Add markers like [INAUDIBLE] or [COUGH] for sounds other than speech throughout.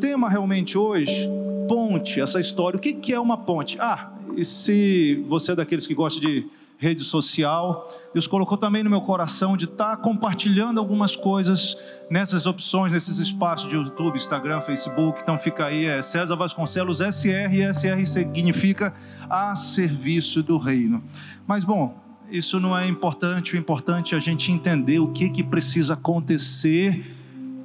tema realmente hoje, ponte, essa história. O que, que é uma ponte? Ah, e se você é daqueles que gosta de rede social. Deus colocou também no meu coração de estar tá compartilhando algumas coisas nessas opções, nesses espaços de YouTube, Instagram, Facebook. Então fica aí, é César Vasconcelos SR, e SR significa a serviço do reino. Mas bom, isso não é importante, o importante é a gente entender o que, que precisa acontecer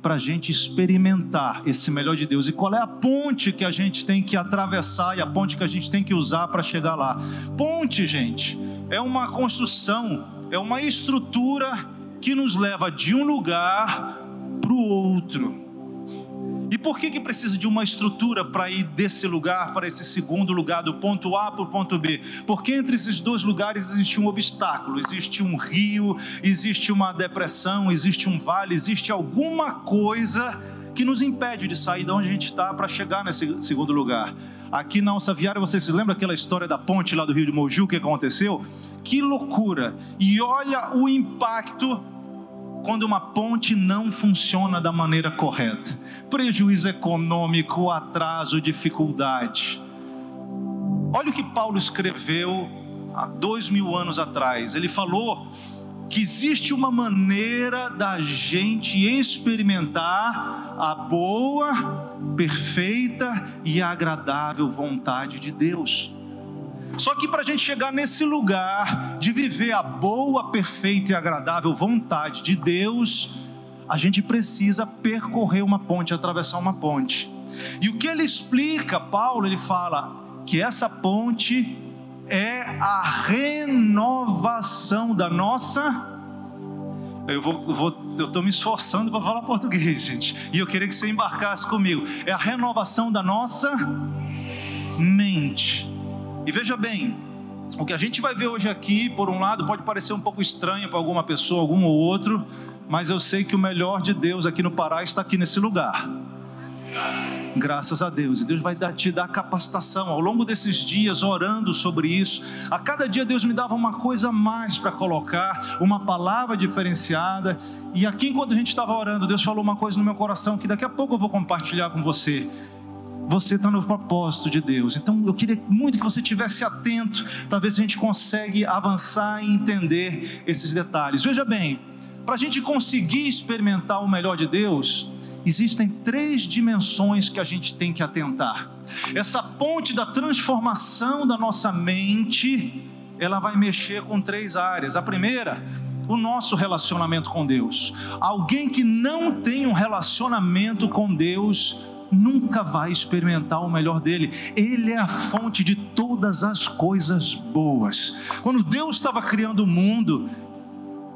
para a gente experimentar esse melhor de Deus e qual é a ponte que a gente tem que atravessar e a ponte que a gente tem que usar para chegar lá. Ponte, gente, é uma construção, é uma estrutura que nos leva de um lugar para o outro. E por que, que precisa de uma estrutura para ir desse lugar para esse segundo lugar, do ponto A para o ponto B? Porque entre esses dois lugares existe um obstáculo, existe um rio, existe uma depressão, existe um vale, existe alguma coisa que nos impede de sair de onde a gente está para chegar nesse segundo lugar. Aqui na Alça Viária, você se lembra aquela história da ponte lá do Rio de Mogi, que aconteceu? Que loucura! E olha o impacto quando uma ponte não funciona da maneira correta. Prejuízo econômico, atraso, dificuldade. Olha o que Paulo escreveu há dois mil anos atrás. Ele falou que existe uma maneira da gente experimentar a boa, perfeita e agradável vontade de Deus. Só que para a gente chegar nesse lugar de viver a boa, perfeita e agradável vontade de Deus, a gente precisa percorrer uma ponte, atravessar uma ponte. E o que ele explica, Paulo, ele fala que essa ponte é a renovação da nossa. Eu vou, vou eu estou me esforçando para falar português, gente. E eu queria que você embarcasse comigo. É a renovação da nossa mente. E veja bem, o que a gente vai ver hoje aqui, por um lado, pode parecer um pouco estranho para alguma pessoa, algum ou outro, mas eu sei que o melhor de Deus aqui no Pará está aqui nesse lugar. Graças a Deus, e Deus vai te dar capacitação ao longo desses dias, orando sobre isso. A cada dia Deus me dava uma coisa a mais para colocar, uma palavra diferenciada. E aqui, enquanto a gente estava orando, Deus falou uma coisa no meu coração que daqui a pouco eu vou compartilhar com você você está no propósito de Deus. Então eu queria muito que você estivesse atento para ver se a gente consegue avançar e entender esses detalhes. Veja bem, para a gente conseguir experimentar o melhor de Deus, existem três dimensões que a gente tem que atentar. Essa ponte da transformação da nossa mente, ela vai mexer com três áreas. A primeira, o nosso relacionamento com Deus. Alguém que não tem um relacionamento com Deus, nunca vai experimentar o melhor dele. Ele é a fonte de todas as coisas boas. Quando Deus estava criando o mundo,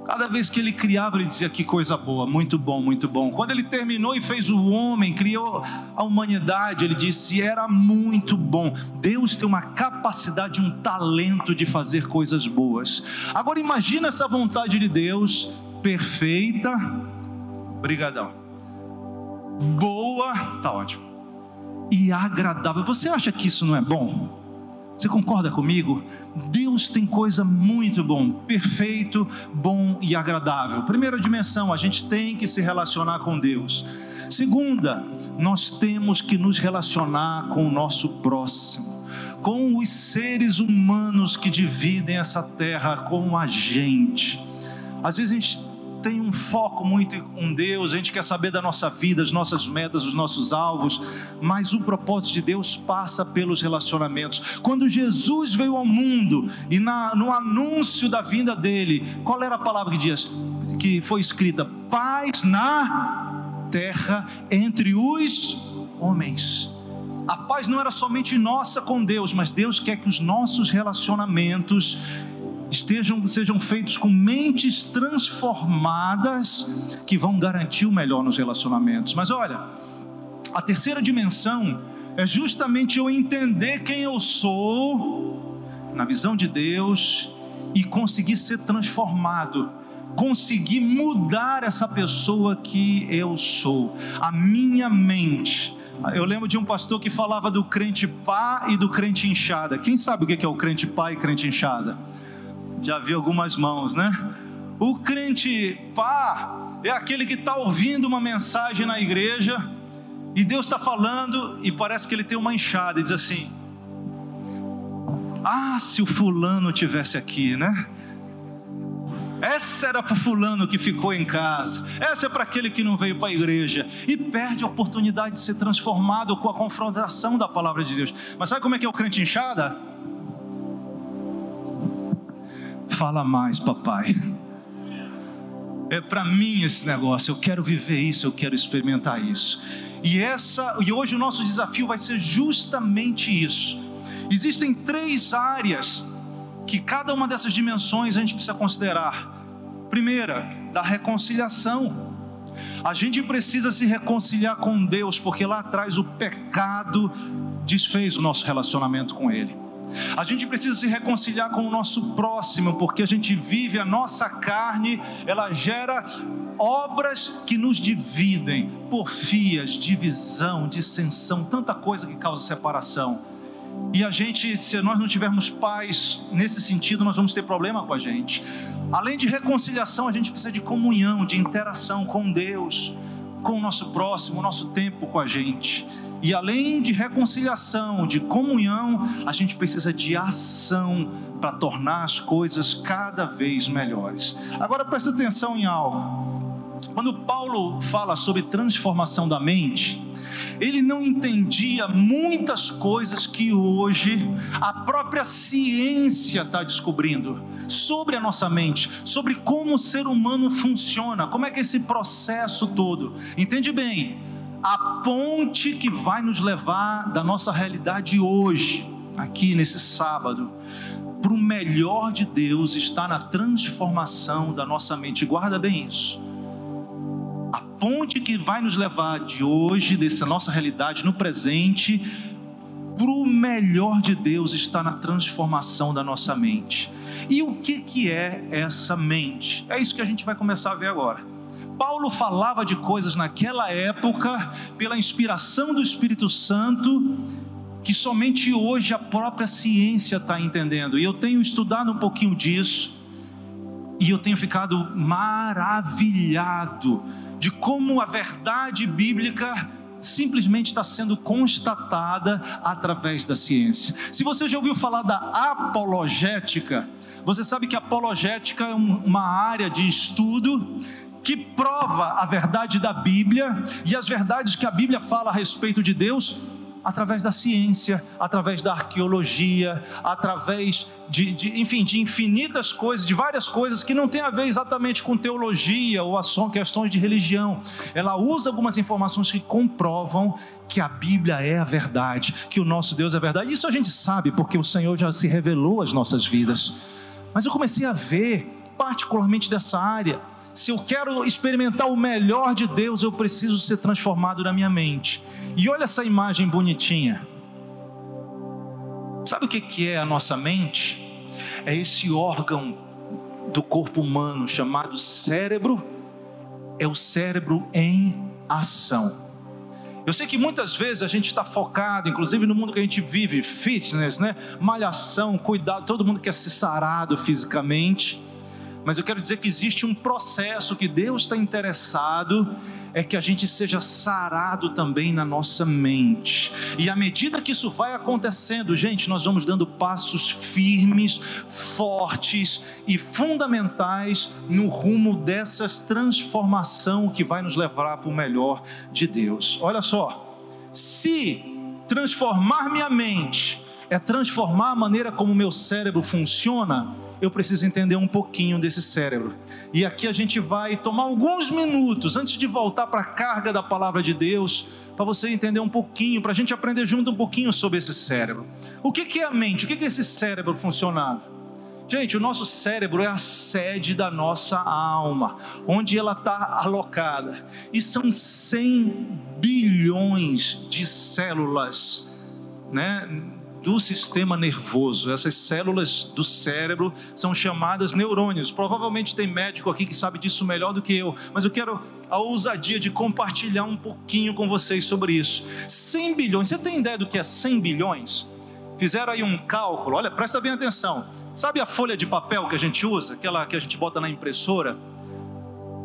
Cada vez que ele criava, ele dizia que coisa boa, muito bom, muito bom. Quando ele terminou e fez o homem, criou a humanidade, ele disse era muito bom. Deus tem uma capacidade, um talento de fazer coisas boas. Agora imagina essa vontade de Deus perfeita. Brigadão boa, tá ótimo, e agradável. Você acha que isso não é bom? Você concorda comigo? Deus tem coisa muito bom, perfeito, bom e agradável. Primeira dimensão, a gente tem que se relacionar com Deus. Segunda, nós temos que nos relacionar com o nosso próximo, com os seres humanos que dividem essa terra com a gente. Às vezes a gente tem um foco muito com Deus, a gente quer saber da nossa vida, as nossas metas, os nossos alvos, mas o propósito de Deus passa pelos relacionamentos. Quando Jesus veio ao mundo e na, no anúncio da vinda dele, qual era a palavra que diz que foi escrita? Paz na terra entre os homens. A paz não era somente nossa com Deus, mas Deus quer que os nossos relacionamentos estejam sejam feitos com mentes transformadas que vão garantir o melhor nos relacionamentos. Mas olha, a terceira dimensão é justamente eu entender quem eu sou na visão de Deus e conseguir ser transformado, conseguir mudar essa pessoa que eu sou, a minha mente. Eu lembro de um pastor que falava do crente pá e do crente inchada. Quem sabe o que é o crente pá e crente inchada? Já vi algumas mãos, né? O crente pá é aquele que está ouvindo uma mensagem na igreja E Deus está falando e parece que ele tem uma enxada e diz assim: Ah, se o fulano tivesse aqui, né? Essa era para o fulano que ficou em casa. Essa é para aquele que não veio para a igreja. E perde a oportunidade de ser transformado com a confrontação da palavra de Deus. Mas sabe como é que é o crente inchada? Fala mais, papai. É para mim esse negócio. Eu quero viver isso, eu quero experimentar isso. E essa, e hoje o nosso desafio vai ser justamente isso. Existem três áreas que cada uma dessas dimensões a gente precisa considerar. Primeira, da reconciliação. A gente precisa se reconciliar com Deus, porque lá atrás o pecado desfez o nosso relacionamento com Ele. A gente precisa se reconciliar com o nosso próximo, porque a gente vive a nossa carne, ela gera obras que nos dividem, porfias, divisão, dissensão, tanta coisa que causa separação. E a gente, se nós não tivermos paz nesse sentido, nós vamos ter problema com a gente. Além de reconciliação, a gente precisa de comunhão, de interação com Deus, com o nosso próximo, o nosso tempo com a gente. E além de reconciliação, de comunhão, a gente precisa de ação para tornar as coisas cada vez melhores. Agora presta atenção em algo. Quando Paulo fala sobre transformação da mente, ele não entendia muitas coisas que hoje a própria ciência está descobrindo sobre a nossa mente, sobre como o ser humano funciona, como é que é esse processo todo. Entende bem? A ponte que vai nos levar da nossa realidade hoje, aqui nesse sábado, para o melhor de Deus está na transformação da nossa mente. Guarda bem isso ponte que vai nos levar de hoje, dessa nossa realidade, no presente, para o melhor de Deus está na transformação da nossa mente. E o que, que é essa mente? É isso que a gente vai começar a ver agora. Paulo falava de coisas naquela época, pela inspiração do Espírito Santo, que somente hoje a própria ciência está entendendo. E eu tenho estudado um pouquinho disso, e eu tenho ficado maravilhado de como a verdade bíblica simplesmente está sendo constatada através da ciência. Se você já ouviu falar da apologética, você sabe que apologética é uma área de estudo que prova a verdade da Bíblia e as verdades que a Bíblia fala a respeito de Deus através da ciência, através da arqueologia, através de, de, enfim, de infinitas coisas, de várias coisas que não tem a ver exatamente com teologia ou são questões de religião. Ela usa algumas informações que comprovam que a Bíblia é a verdade, que o nosso Deus é a verdade. Isso a gente sabe porque o Senhor já se revelou às nossas vidas. Mas eu comecei a ver, particularmente dessa área, se eu quero experimentar o melhor de Deus, eu preciso ser transformado na minha mente. E olha essa imagem bonitinha. Sabe o que é a nossa mente? É esse órgão do corpo humano chamado cérebro. É o cérebro em ação. Eu sei que muitas vezes a gente está focado, inclusive no mundo que a gente vive, fitness, né? malhação, cuidado, todo mundo quer ser sarado fisicamente mas eu quero dizer que existe um processo que Deus está interessado é que a gente seja sarado também na nossa mente. E à medida que isso vai acontecendo, gente, nós vamos dando passos firmes, fortes e fundamentais no rumo dessa transformação que vai nos levar para o melhor de Deus. Olha só, se transformar minha mente é transformar a maneira como meu cérebro funciona, eu preciso entender um pouquinho desse cérebro. E aqui a gente vai tomar alguns minutos antes de voltar para a carga da palavra de Deus, para você entender um pouquinho, para a gente aprender junto um pouquinho sobre esse cérebro. O que é a mente? O que é esse cérebro funcionando? Gente, o nosso cérebro é a sede da nossa alma, onde ela está alocada. E são 100 bilhões de células, né? Do sistema nervoso. Essas células do cérebro são chamadas neurônios. Provavelmente tem médico aqui que sabe disso melhor do que eu, mas eu quero a ousadia de compartilhar um pouquinho com vocês sobre isso. 100 bilhões, você tem ideia do que é 100 bilhões? Fizeram aí um cálculo, olha, presta bem atenção. Sabe a folha de papel que a gente usa, aquela que a gente bota na impressora?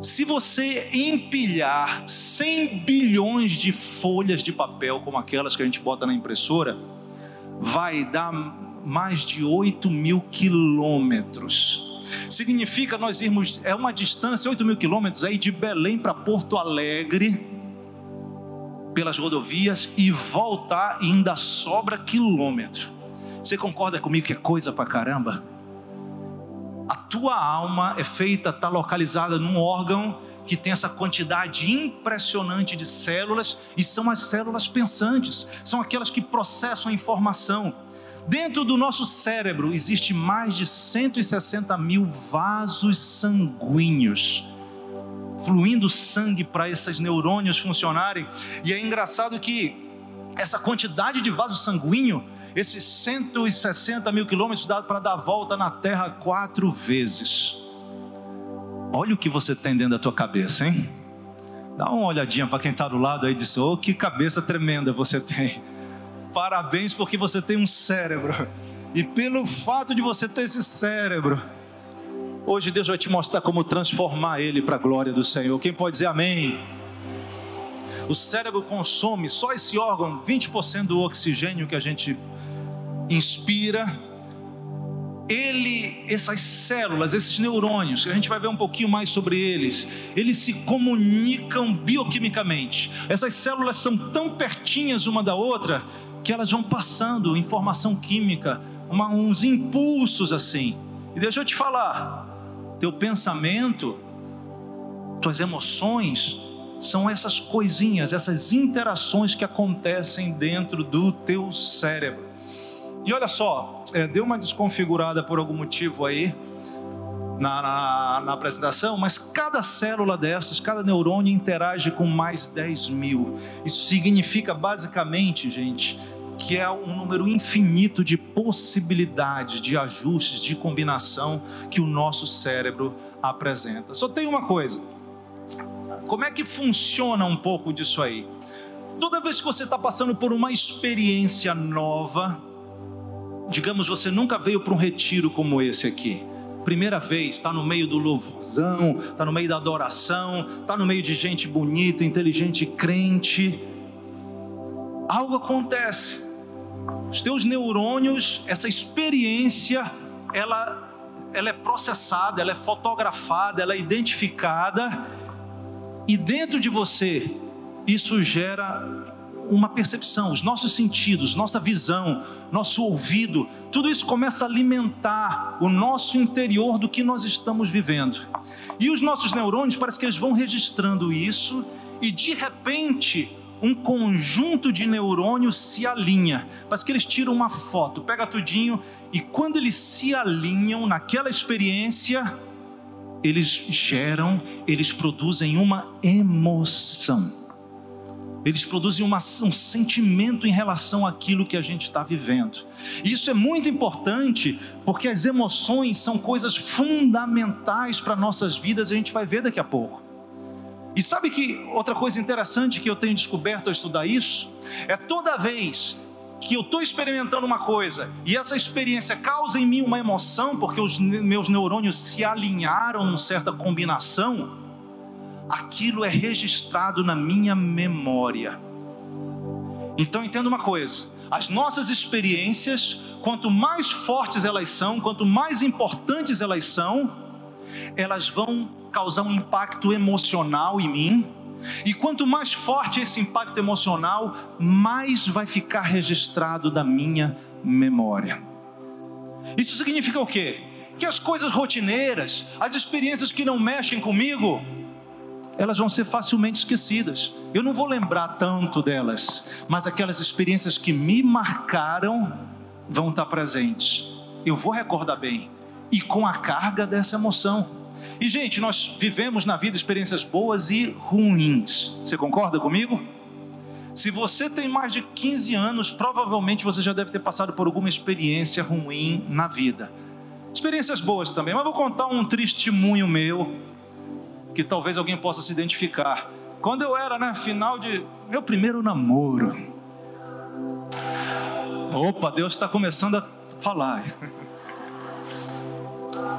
Se você empilhar 100 bilhões de folhas de papel, como aquelas que a gente bota na impressora, vai dar mais de 8 mil quilômetros. Significa nós irmos, é uma distância, 8 mil quilômetros, aí de Belém para Porto Alegre, pelas rodovias, e voltar ainda sobra quilômetro. Você concorda comigo que é coisa pra caramba? A tua alma é feita, está localizada num órgão que tem essa quantidade impressionante de células, e são as células pensantes, são aquelas que processam a informação. Dentro do nosso cérebro existe mais de 160 mil vasos sanguíneos, fluindo sangue para esses neurônios funcionarem. E é engraçado que essa quantidade de vaso sanguíneo esses 160 mil quilômetros dá para dar volta na Terra quatro vezes. Olha o que você tem dentro da tua cabeça, hein? Dá uma olhadinha para quem está do lado aí e diz: Oh, que cabeça tremenda você tem. Parabéns porque você tem um cérebro. E pelo fato de você ter esse cérebro, hoje Deus vai te mostrar como transformar ele para a glória do Senhor. Quem pode dizer amém? O cérebro consome só esse órgão 20% do oxigênio que a gente inspira, ele, essas células, esses neurônios, que a gente vai ver um pouquinho mais sobre eles, eles se comunicam bioquimicamente. Essas células são tão pertinhas uma da outra que elas vão passando informação química, uma, uns impulsos assim. E deixa eu te falar, teu pensamento, tuas emoções, são essas coisinhas, essas interações que acontecem dentro do teu cérebro. E olha só, é, deu uma desconfigurada por algum motivo aí na, na, na, apresentação, mas cada célula dessas, cada neurônio interage com mais 10 mil. Isso significa basicamente, gente, que é um número infinito de possibilidades, de ajustes, de combinação que o nosso cérebro apresenta. Só tem uma coisa: como é que funciona um pouco disso aí? Toda vez que você está passando por uma experiência nova, Digamos, você nunca veio para um retiro como esse aqui. Primeira vez, está no meio do louvorzão, está no meio da adoração, está no meio de gente bonita, inteligente, crente. Algo acontece. Os teus neurônios, essa experiência, ela, ela é processada, ela é fotografada, ela é identificada, e dentro de você, isso gera uma percepção, os nossos sentidos, nossa visão, nosso ouvido, tudo isso começa a alimentar o nosso interior do que nós estamos vivendo. E os nossos neurônios parece que eles vão registrando isso e de repente um conjunto de neurônios se alinha. Parece que eles tiram uma foto, pega tudinho e quando eles se alinham naquela experiência, eles geram, eles produzem uma emoção eles produzem uma, um sentimento em relação àquilo que a gente está vivendo. Isso é muito importante, porque as emoções são coisas fundamentais para nossas vidas, e a gente vai ver daqui a pouco. E sabe que outra coisa interessante que eu tenho descoberto ao estudar isso? É toda vez que eu estou experimentando uma coisa e essa experiência causa em mim uma emoção, porque os meus neurônios se alinharam numa certa combinação, aquilo é registrado na minha memória. Então entenda uma coisa: as nossas experiências, quanto mais fortes elas são, quanto mais importantes elas são, elas vão causar um impacto emocional em mim. E quanto mais forte esse impacto emocional, mais vai ficar registrado da minha memória. Isso significa o quê? Que as coisas rotineiras, as experiências que não mexem comigo, elas vão ser facilmente esquecidas. Eu não vou lembrar tanto delas, mas aquelas experiências que me marcaram vão estar presentes. Eu vou recordar bem e com a carga dessa emoção. E gente, nós vivemos na vida experiências boas e ruins. Você concorda comigo? Se você tem mais de 15 anos, provavelmente você já deve ter passado por alguma experiência ruim na vida. Experiências boas também, mas vou contar um testemunho meu que talvez alguém possa se identificar. Quando eu era, né, final de meu primeiro namoro. Opa, Deus está começando a falar.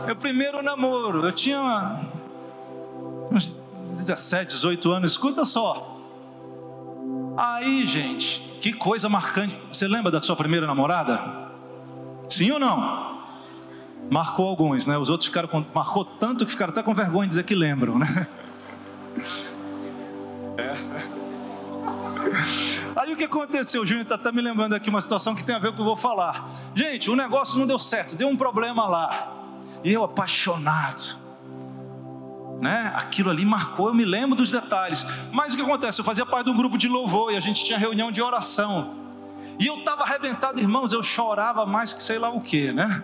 Meu primeiro namoro, eu tinha uns 17, 18 anos, escuta só. Aí, gente, que coisa marcante. Você lembra da sua primeira namorada? Sim ou não? Marcou alguns, né? Os outros ficaram com... marcou tanto que ficaram até com vergonha de dizer que lembram, né? É. Aí o que aconteceu? O Júnior está até me lembrando aqui uma situação que tem a ver com o que eu vou falar. Gente, o negócio não deu certo, deu um problema lá. E eu apaixonado. Né? Aquilo ali marcou, eu me lembro dos detalhes. Mas o que acontece? Eu fazia parte de um grupo de louvor e a gente tinha reunião de oração. E eu estava arrebentado, irmãos, eu chorava mais que sei lá o que, né?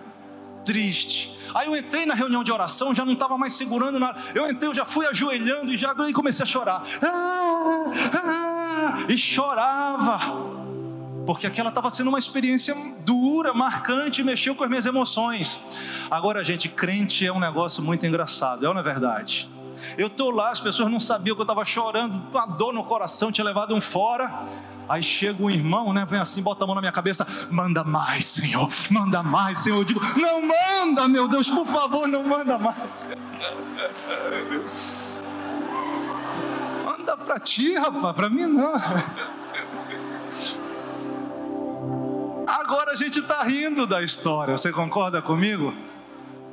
Triste. Aí eu entrei na reunião de oração, já não estava mais segurando nada. Eu entrei, eu já fui ajoelhando e já e comecei a chorar. Ah, ah, e chorava. Porque aquela estava sendo uma experiência dura, marcante, mexeu com as minhas emoções. Agora, gente, crente é um negócio muito engraçado, é ou não é verdade? Eu estou lá, as pessoas não sabiam que eu estava chorando, a dor no coração tinha levado um fora. Aí chega um irmão, né? Vem assim, bota a mão na minha cabeça, manda mais, Senhor, manda mais, Senhor. Eu digo, não manda, meu Deus, por favor, não manda mais. [LAUGHS] Manda para ti, rapaz, para mim não. [LAUGHS] Agora a gente está rindo da história, você concorda comigo?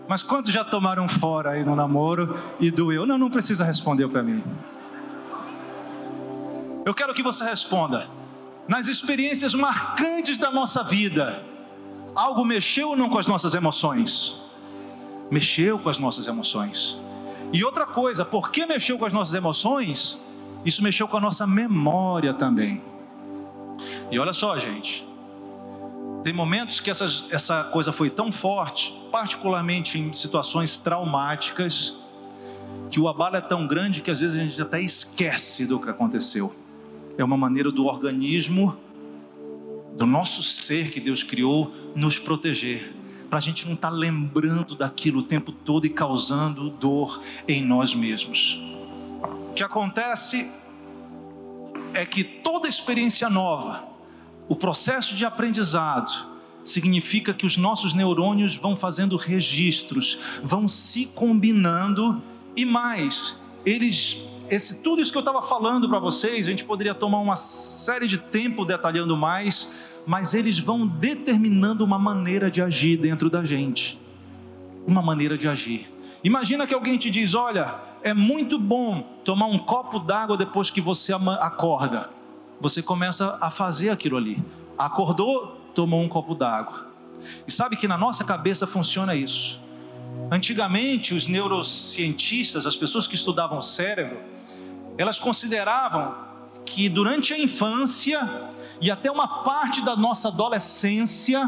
Mas quantos já tomaram fora aí no namoro e doeu? Não, não precisa responder para mim. Eu quero que você responda nas experiências marcantes da nossa vida, algo mexeu ou não com as nossas emoções? Mexeu com as nossas emoções. E outra coisa, por que mexeu com as nossas emoções? Isso mexeu com a nossa memória também. E olha só, gente. Tem momentos que essas, essa coisa foi tão forte, particularmente em situações traumáticas, que o abalo é tão grande que às vezes a gente até esquece do que aconteceu é uma maneira do organismo, do nosso ser que Deus criou, nos proteger, para a gente não estar tá lembrando daquilo o tempo todo e causando dor em nós mesmos. O que acontece é que toda experiência nova, o processo de aprendizado, significa que os nossos neurônios vão fazendo registros, vão se combinando e mais, eles esse, tudo isso que eu estava falando para vocês, a gente poderia tomar uma série de tempo detalhando mais, mas eles vão determinando uma maneira de agir dentro da gente. Uma maneira de agir. Imagina que alguém te diz: Olha, é muito bom tomar um copo d'água depois que você acorda. Você começa a fazer aquilo ali. Acordou, tomou um copo d'água. E sabe que na nossa cabeça funciona isso. Antigamente, os neurocientistas, as pessoas que estudavam o cérebro, elas consideravam que durante a infância e até uma parte da nossa adolescência,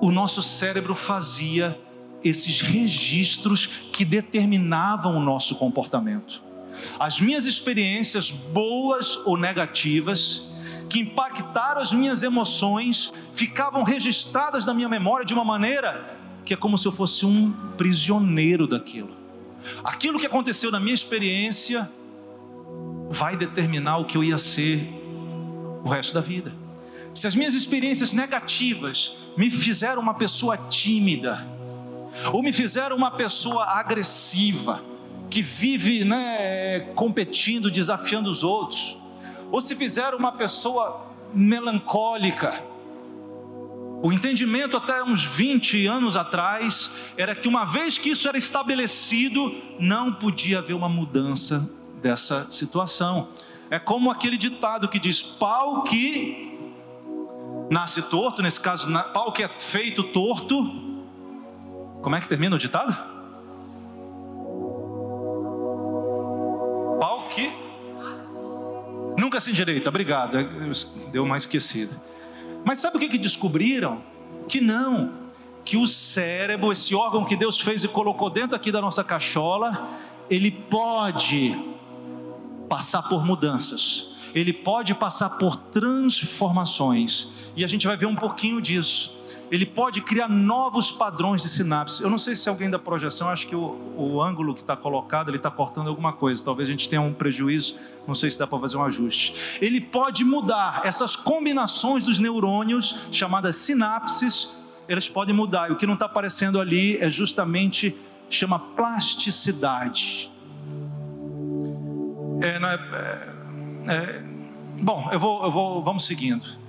o nosso cérebro fazia esses registros que determinavam o nosso comportamento. As minhas experiências, boas ou negativas, que impactaram as minhas emoções, ficavam registradas na minha memória de uma maneira que é como se eu fosse um prisioneiro daquilo. Aquilo que aconteceu na minha experiência vai determinar o que eu ia ser o resto da vida. Se as minhas experiências negativas me fizeram uma pessoa tímida, ou me fizeram uma pessoa agressiva, que vive né, competindo, desafiando os outros, ou se fizeram uma pessoa melancólica, o entendimento até uns 20 anos atrás era que uma vez que isso era estabelecido, não podia haver uma mudança dessa situação. É como aquele ditado que diz: pau que nasce torto, nesse caso, pau que é feito torto. Como é que termina o ditado? Pau que nunca se endireita. Obrigado, deu uma esquecida. Mas sabe o que, que descobriram? Que não, que o cérebro, esse órgão que Deus fez e colocou dentro aqui da nossa cachola, ele pode passar por mudanças, ele pode passar por transformações, e a gente vai ver um pouquinho disso ele pode criar novos padrões de sinapse. Eu não sei se alguém da projeção, acho que o, o ângulo que está colocado, ele está cortando alguma coisa. Talvez a gente tenha um prejuízo, não sei se dá para fazer um ajuste. Ele pode mudar essas combinações dos neurônios, chamadas sinapses, elas podem mudar. E o que não está aparecendo ali é justamente, chama plasticidade. É, é, é, bom, eu vou, eu vou, vamos seguindo.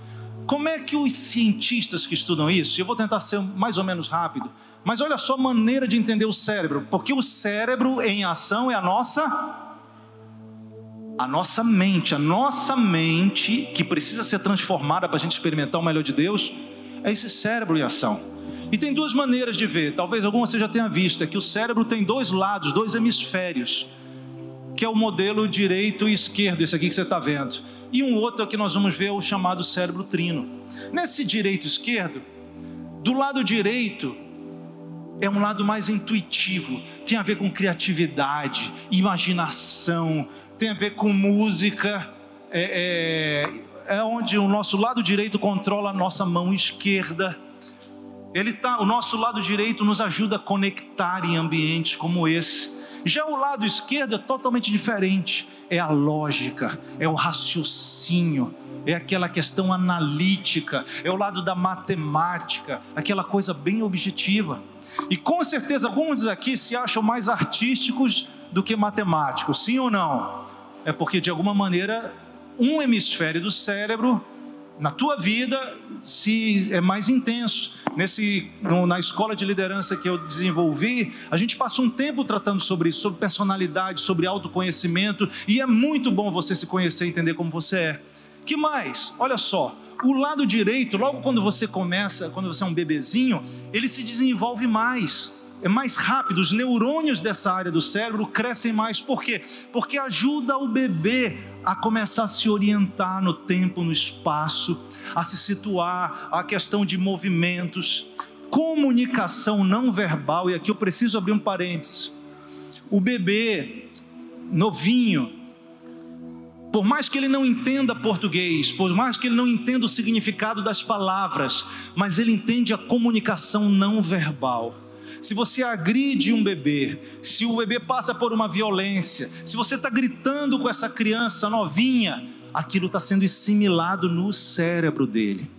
Como é que os cientistas que estudam isso, eu vou tentar ser mais ou menos rápido, mas olha só a maneira de entender o cérebro, porque o cérebro em ação é a nossa a nossa mente, a nossa mente que precisa ser transformada para a gente experimentar o melhor de Deus, é esse cérebro em ação. E tem duas maneiras de ver, talvez alguma você já tenha visto, é que o cérebro tem dois lados, dois hemisférios, que é o modelo direito e esquerdo, esse aqui que você está vendo. E um outro que nós vamos ver é o chamado cérebro trino. Nesse direito e esquerdo, do lado direito é um lado mais intuitivo, tem a ver com criatividade, imaginação, tem a ver com música, é, é, é onde o nosso lado direito controla a nossa mão esquerda. Ele tá, o nosso lado direito nos ajuda a conectar em ambientes como esse. Já o lado esquerdo é totalmente diferente. É a lógica, é o raciocínio, é aquela questão analítica, é o lado da matemática, aquela coisa bem objetiva. E com certeza alguns aqui se acham mais artísticos do que matemáticos, sim ou não? É porque de alguma maneira um hemisfério do cérebro na tua vida se é mais intenso. Nesse, no, na escola de liderança que eu desenvolvi, a gente passa um tempo tratando sobre isso, sobre personalidade, sobre autoconhecimento, e é muito bom você se conhecer e entender como você é. Que mais? Olha só, o lado direito, logo quando você começa, quando você é um bebezinho, ele se desenvolve mais é mais rápido, os neurônios dessa área do cérebro crescem mais. Por quê? Porque ajuda o bebê a começar a se orientar no tempo, no espaço, a se situar, a questão de movimentos, comunicação não verbal. E aqui eu preciso abrir um parênteses. O bebê novinho, por mais que ele não entenda português, por mais que ele não entenda o significado das palavras, mas ele entende a comunicação não verbal se você agride um bebê, se o bebê passa por uma violência, se você está gritando com essa criança novinha, aquilo está sendo assimilado no cérebro dele.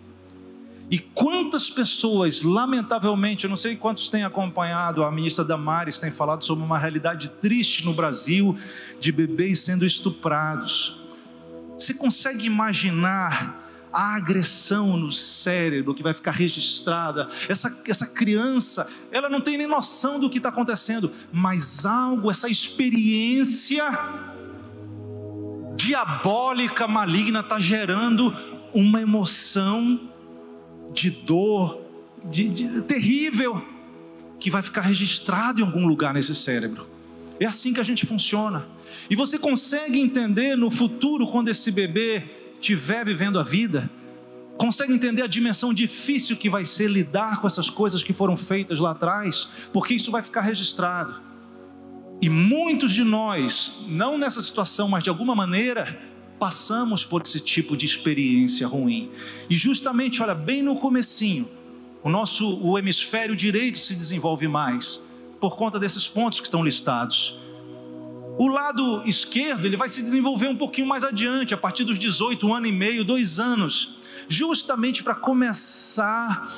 E quantas pessoas, lamentavelmente, eu não sei quantos têm acompanhado, a ministra Damares tem falado sobre uma realidade triste no Brasil de bebês sendo estuprados. Você consegue imaginar a agressão no cérebro que vai ficar registrada. Essa, essa criança, ela não tem nem noção do que está acontecendo, mas algo, essa experiência diabólica, maligna, está gerando uma emoção de dor, de, de, terrível, que vai ficar registrado em algum lugar nesse cérebro. É assim que a gente funciona. E você consegue entender no futuro, quando esse bebê estiver vivendo a vida, consegue entender a dimensão difícil que vai ser lidar com essas coisas que foram feitas lá atrás, porque isso vai ficar registrado. E muitos de nós, não nessa situação, mas de alguma maneira, passamos por esse tipo de experiência ruim. E justamente, olha, bem no comecinho, o nosso o hemisfério direito se desenvolve mais por conta desses pontos que estão listados. O lado esquerdo ele vai se desenvolver um pouquinho mais adiante, a partir dos 18, um ano e meio, dois anos, justamente para começar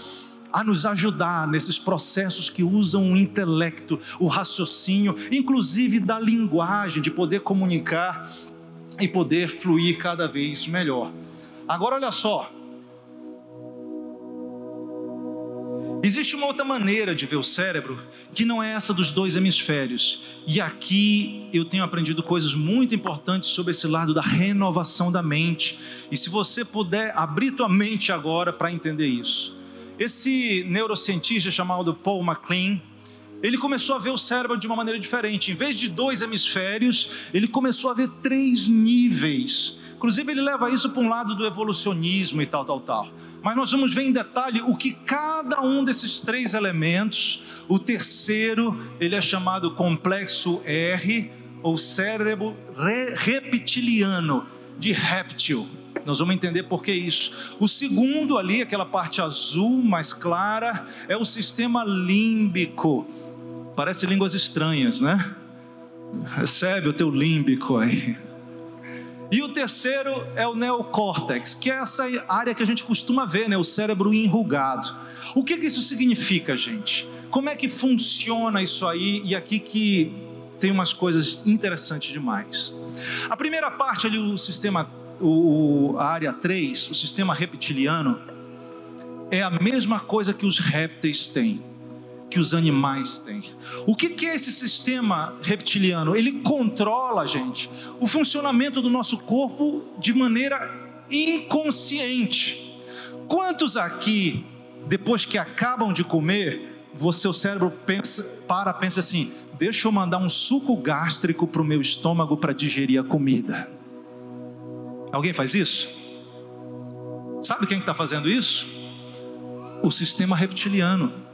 a nos ajudar nesses processos que usam o intelecto, o raciocínio, inclusive da linguagem, de poder comunicar e poder fluir cada vez melhor. Agora olha só, Existe uma outra maneira de ver o cérebro que não é essa dos dois hemisférios. E aqui eu tenho aprendido coisas muito importantes sobre esse lado da renovação da mente. E se você puder abrir tua mente agora para entender isso. Esse neurocientista chamado Paul MacLean, ele começou a ver o cérebro de uma maneira diferente. Em vez de dois hemisférios, ele começou a ver três níveis. Inclusive, ele leva isso para um lado do evolucionismo e tal, tal, tal. Mas nós vamos ver em detalhe o que cada um desses três elementos, o terceiro, ele é chamado complexo R, ou cérebro re reptiliano, de réptil. Nós vamos entender por que isso. O segundo ali, aquela parte azul mais clara, é o sistema límbico. Parece línguas estranhas, né? Recebe o teu límbico aí. E o terceiro é o neocórtex, que é essa área que a gente costuma ver, né? o cérebro enrugado. O que, que isso significa, gente? Como é que funciona isso aí? E aqui que tem umas coisas interessantes demais. A primeira parte ali, o sistema, o, a área 3, o sistema reptiliano, é a mesma coisa que os répteis têm, que os animais têm. O que, é esse sistema reptiliano? Ele controla, gente, o funcionamento do nosso corpo de maneira inconsciente. Quantos aqui, depois que acabam de comer, você, seu cérebro pensa, para, pensa assim: deixa eu mandar um suco gástrico para o meu estômago para digerir a comida. Alguém faz isso? Sabe quem está fazendo isso? O sistema reptiliano.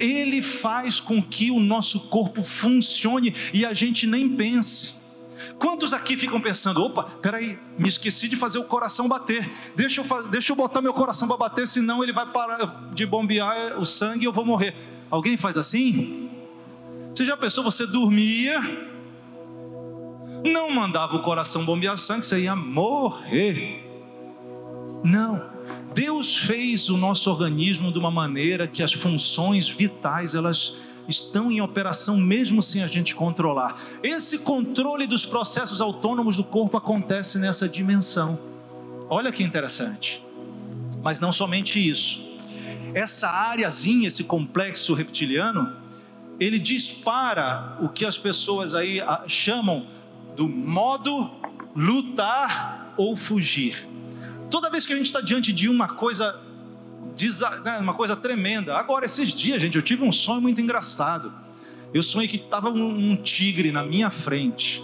Ele faz com que o nosso corpo funcione e a gente nem pense. Quantos aqui ficam pensando, opa, peraí, me esqueci de fazer o coração bater. Deixa eu, fazer, deixa eu botar meu coração para bater, senão ele vai parar de bombear o sangue e eu vou morrer. Alguém faz assim? Você já pensou, você dormia, não mandava o coração bombear sangue, você ia morrer. Não. Deus fez o nosso organismo de uma maneira que as funções vitais elas estão em operação mesmo sem a gente controlar. Esse controle dos processos autônomos do corpo acontece nessa dimensão. Olha que interessante. Mas não somente isso. Essa áreazinha, esse complexo reptiliano, ele dispara o que as pessoas aí ah, chamam do modo lutar ou fugir. Toda vez que a gente está diante de uma coisa né, uma coisa tremenda. Agora, esses dias, gente, eu tive um sonho muito engraçado. Eu sonhei que estava um, tigre na minha frente.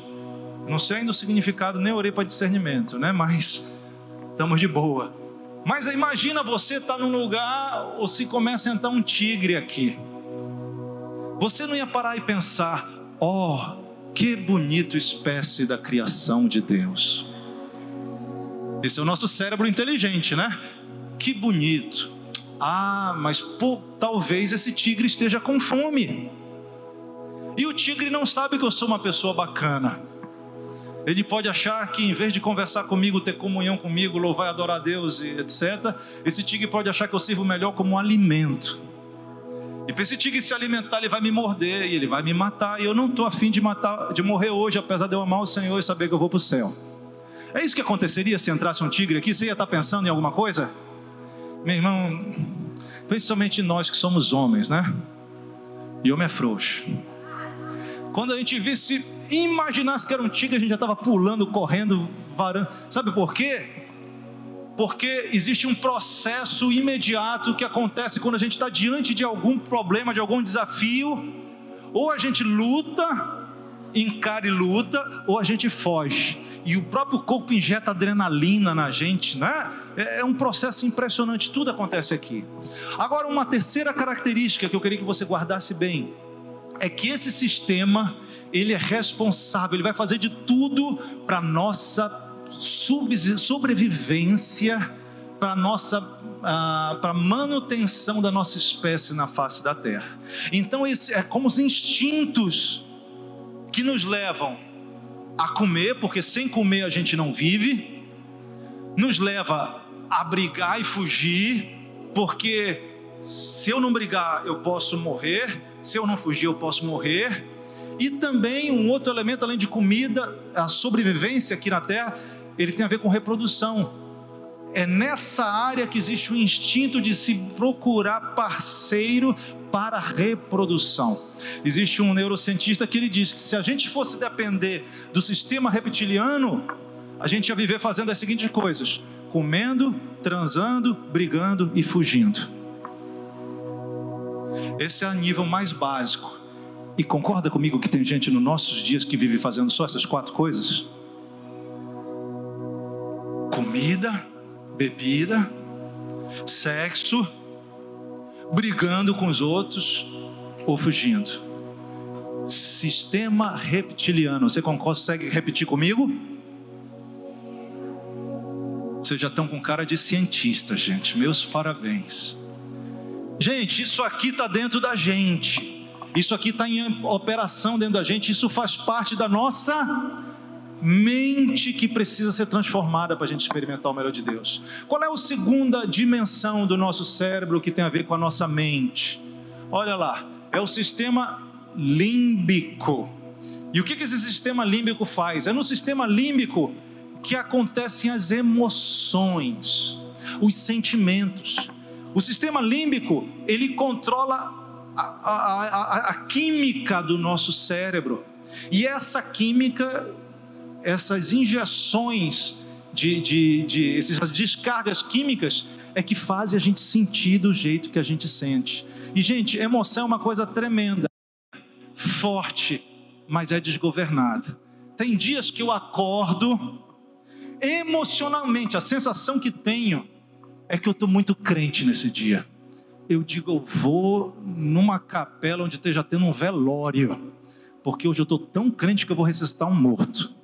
Não sei ainda o significado, nem orei para discernimento, né? Mas estamos de boa. Mas imagina você estar tá num lugar ou se começa a entrar um tigre aqui. Você não ia parar e pensar: ó, oh, que bonito espécie da criação de Deus. Esse é o nosso cérebro inteligente, né? Que bonito. Ah, mas pô, talvez esse tigre esteja com fome. E o tigre não sabe que eu sou uma pessoa bacana. Ele pode achar que em vez de conversar comigo, ter comunhão comigo, louvar e adorar a Deus e etc., esse tigre pode achar que eu sirvo melhor como um alimento. E para esse tigre se alimentar, ele vai me morder e ele vai me matar. E eu não estou afim de matar, de morrer hoje, apesar de eu amar o Senhor e saber que eu vou para o céu. É isso que aconteceria se entrasse um tigre aqui? Você ia estar pensando em alguma coisa? Meu irmão, principalmente nós que somos homens, né? E homem é frouxo. Quando a gente visse, imaginasse que era um tigre, a gente já estava pulando, correndo, varando. Sabe por quê? Porque existe um processo imediato que acontece quando a gente está diante de algum problema, de algum desafio. Ou a gente luta, encara e luta, ou a gente foge e o próprio corpo injeta adrenalina na gente, né? É, é um processo impressionante, tudo acontece aqui. Agora, uma terceira característica que eu queria que você guardasse bem é que esse sistema ele é responsável, ele vai fazer de tudo para nossa sobrevivência, para nossa ah, para manutenção da nossa espécie na face da Terra. Então esse é como os instintos que nos levam a comer, porque sem comer a gente não vive, nos leva a brigar e fugir, porque se eu não brigar eu posso morrer, se eu não fugir eu posso morrer. E também um outro elemento além de comida, a sobrevivência aqui na terra, ele tem a ver com reprodução. É nessa área que existe o instinto de se procurar parceiro para reprodução. Existe um neurocientista que ele diz que se a gente fosse depender do sistema reptiliano, a gente ia viver fazendo as seguintes coisas: comendo, transando, brigando e fugindo. Esse é o nível mais básico. E concorda comigo que tem gente nos nossos dias que vive fazendo só essas quatro coisas? Comida, bebida, sexo brigando com os outros ou fugindo. Sistema reptiliano. Você consegue repetir comigo? Vocês já estão com cara de cientista, gente. Meus parabéns. Gente, isso aqui está dentro da gente. Isso aqui está em operação dentro da gente. Isso faz parte da nossa mente que precisa ser transformada para a gente experimentar o melhor de Deus. Qual é a segunda dimensão do nosso cérebro que tem a ver com a nossa mente? Olha lá, é o sistema límbico. E o que esse sistema límbico faz? É no sistema límbico que acontecem as emoções, os sentimentos. O sistema límbico, ele controla a, a, a, a química do nosso cérebro. E essa química, essas injeções de, de, de essas descargas químicas, é que fazem a gente sentir do jeito que a gente sente. E, gente, emoção é uma coisa tremenda, forte, mas é desgovernada. Tem dias que eu acordo emocionalmente, a sensação que tenho é que eu estou muito crente nesse dia. Eu digo, eu vou numa capela onde esteja tendo um velório, porque hoje eu estou tão crente que eu vou ressuscitar um morto.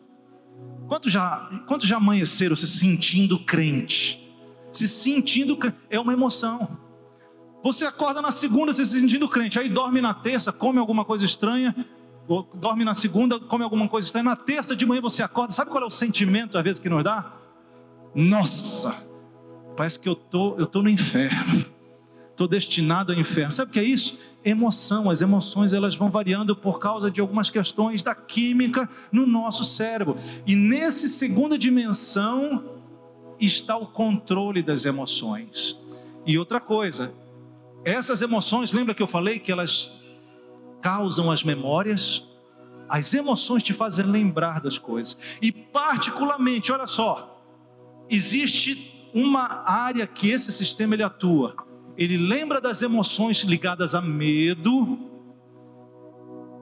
Quantos já, quantos já amanheceram se sentindo crente? Se sentindo crente, é uma emoção. Você acorda na segunda se sentindo crente, aí dorme na terça, come alguma coisa estranha, dorme na segunda, come alguma coisa estranha, na terça de manhã você acorda, sabe qual é o sentimento às vezes que nos dá? Nossa, parece que eu tô, eu tô no inferno, estou destinado ao inferno. Sabe o que é isso? Emoção. As emoções elas vão variando por causa de algumas questões da química no nosso cérebro. E nesse segunda dimensão está o controle das emoções. E outra coisa, essas emoções, lembra que eu falei que elas causam as memórias. As emoções te fazem lembrar das coisas. E, particularmente, olha só, existe uma área que esse sistema ele atua. Ele lembra das emoções ligadas a medo,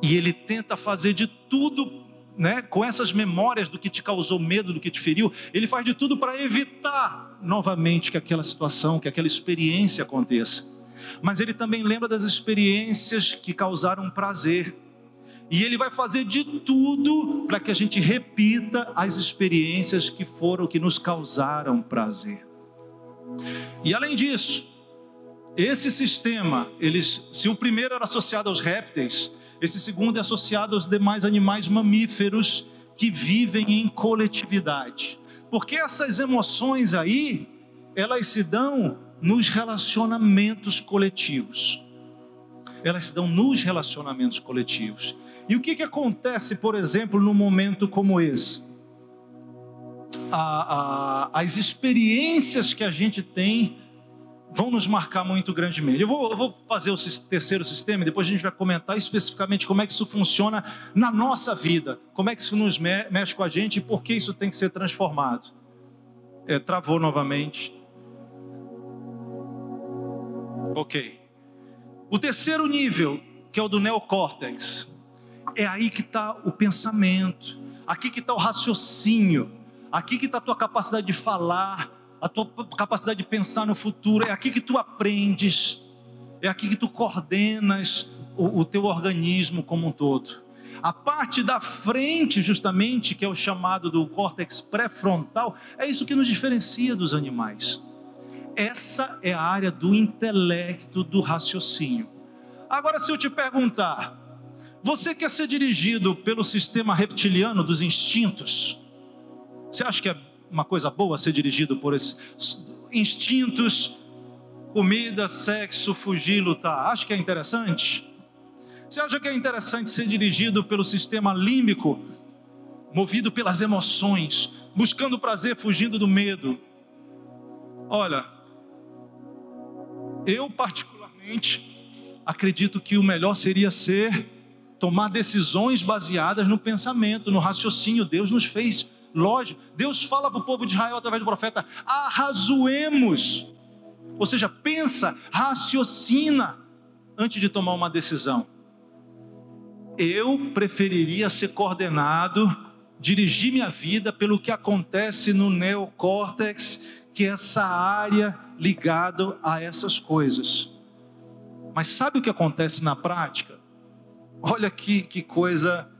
e ele tenta fazer de tudo, né, com essas memórias do que te causou medo, do que te feriu, ele faz de tudo para evitar novamente que aquela situação, que aquela experiência aconteça mas ele também lembra das experiências que causaram prazer. E ele vai fazer de tudo para que a gente repita as experiências que foram que nos causaram prazer. E além disso, esse sistema, eles, se o primeiro era associado aos répteis, esse segundo é associado aos demais animais mamíferos que vivem em coletividade. Porque essas emoções aí, elas se dão nos relacionamentos coletivos. Elas se dão nos relacionamentos coletivos. E o que, que acontece, por exemplo, num momento como esse? A, a, as experiências que a gente tem vão nos marcar muito grandemente. Eu vou, eu vou fazer o terceiro sistema e depois a gente vai comentar especificamente como é que isso funciona na nossa vida, como é que isso nos mexe com a gente e por que isso tem que ser transformado. É, travou novamente. Ok. O terceiro nível, que é o do neocórtex, é aí que está o pensamento, aqui que está o raciocínio, aqui que está a tua capacidade de falar, a tua capacidade de pensar no futuro, é aqui que tu aprendes, é aqui que tu coordenas o, o teu organismo como um todo. A parte da frente, justamente, que é o chamado do córtex pré-frontal, é isso que nos diferencia dos animais. Essa é a área do intelecto, do raciocínio. Agora, se eu te perguntar, você quer ser dirigido pelo sistema reptiliano dos instintos? Você acha que é uma coisa boa ser dirigido por esses instintos, comida, sexo, fugir, lutar? Acho que é interessante? Você acha que é interessante ser dirigido pelo sistema límbico, movido pelas emoções, buscando prazer, fugindo do medo? Olha, eu, particularmente, acredito que o melhor seria ser tomar decisões baseadas no pensamento, no raciocínio. Deus nos fez, lógico. Deus fala para o povo de Israel através do profeta: arrazoemos. Ou seja, pensa, raciocina antes de tomar uma decisão. Eu preferiria ser coordenado, dirigir minha vida pelo que acontece no neocórtex, que é essa área ligado a essas coisas. Mas sabe o que acontece na prática? Olha aqui que coisa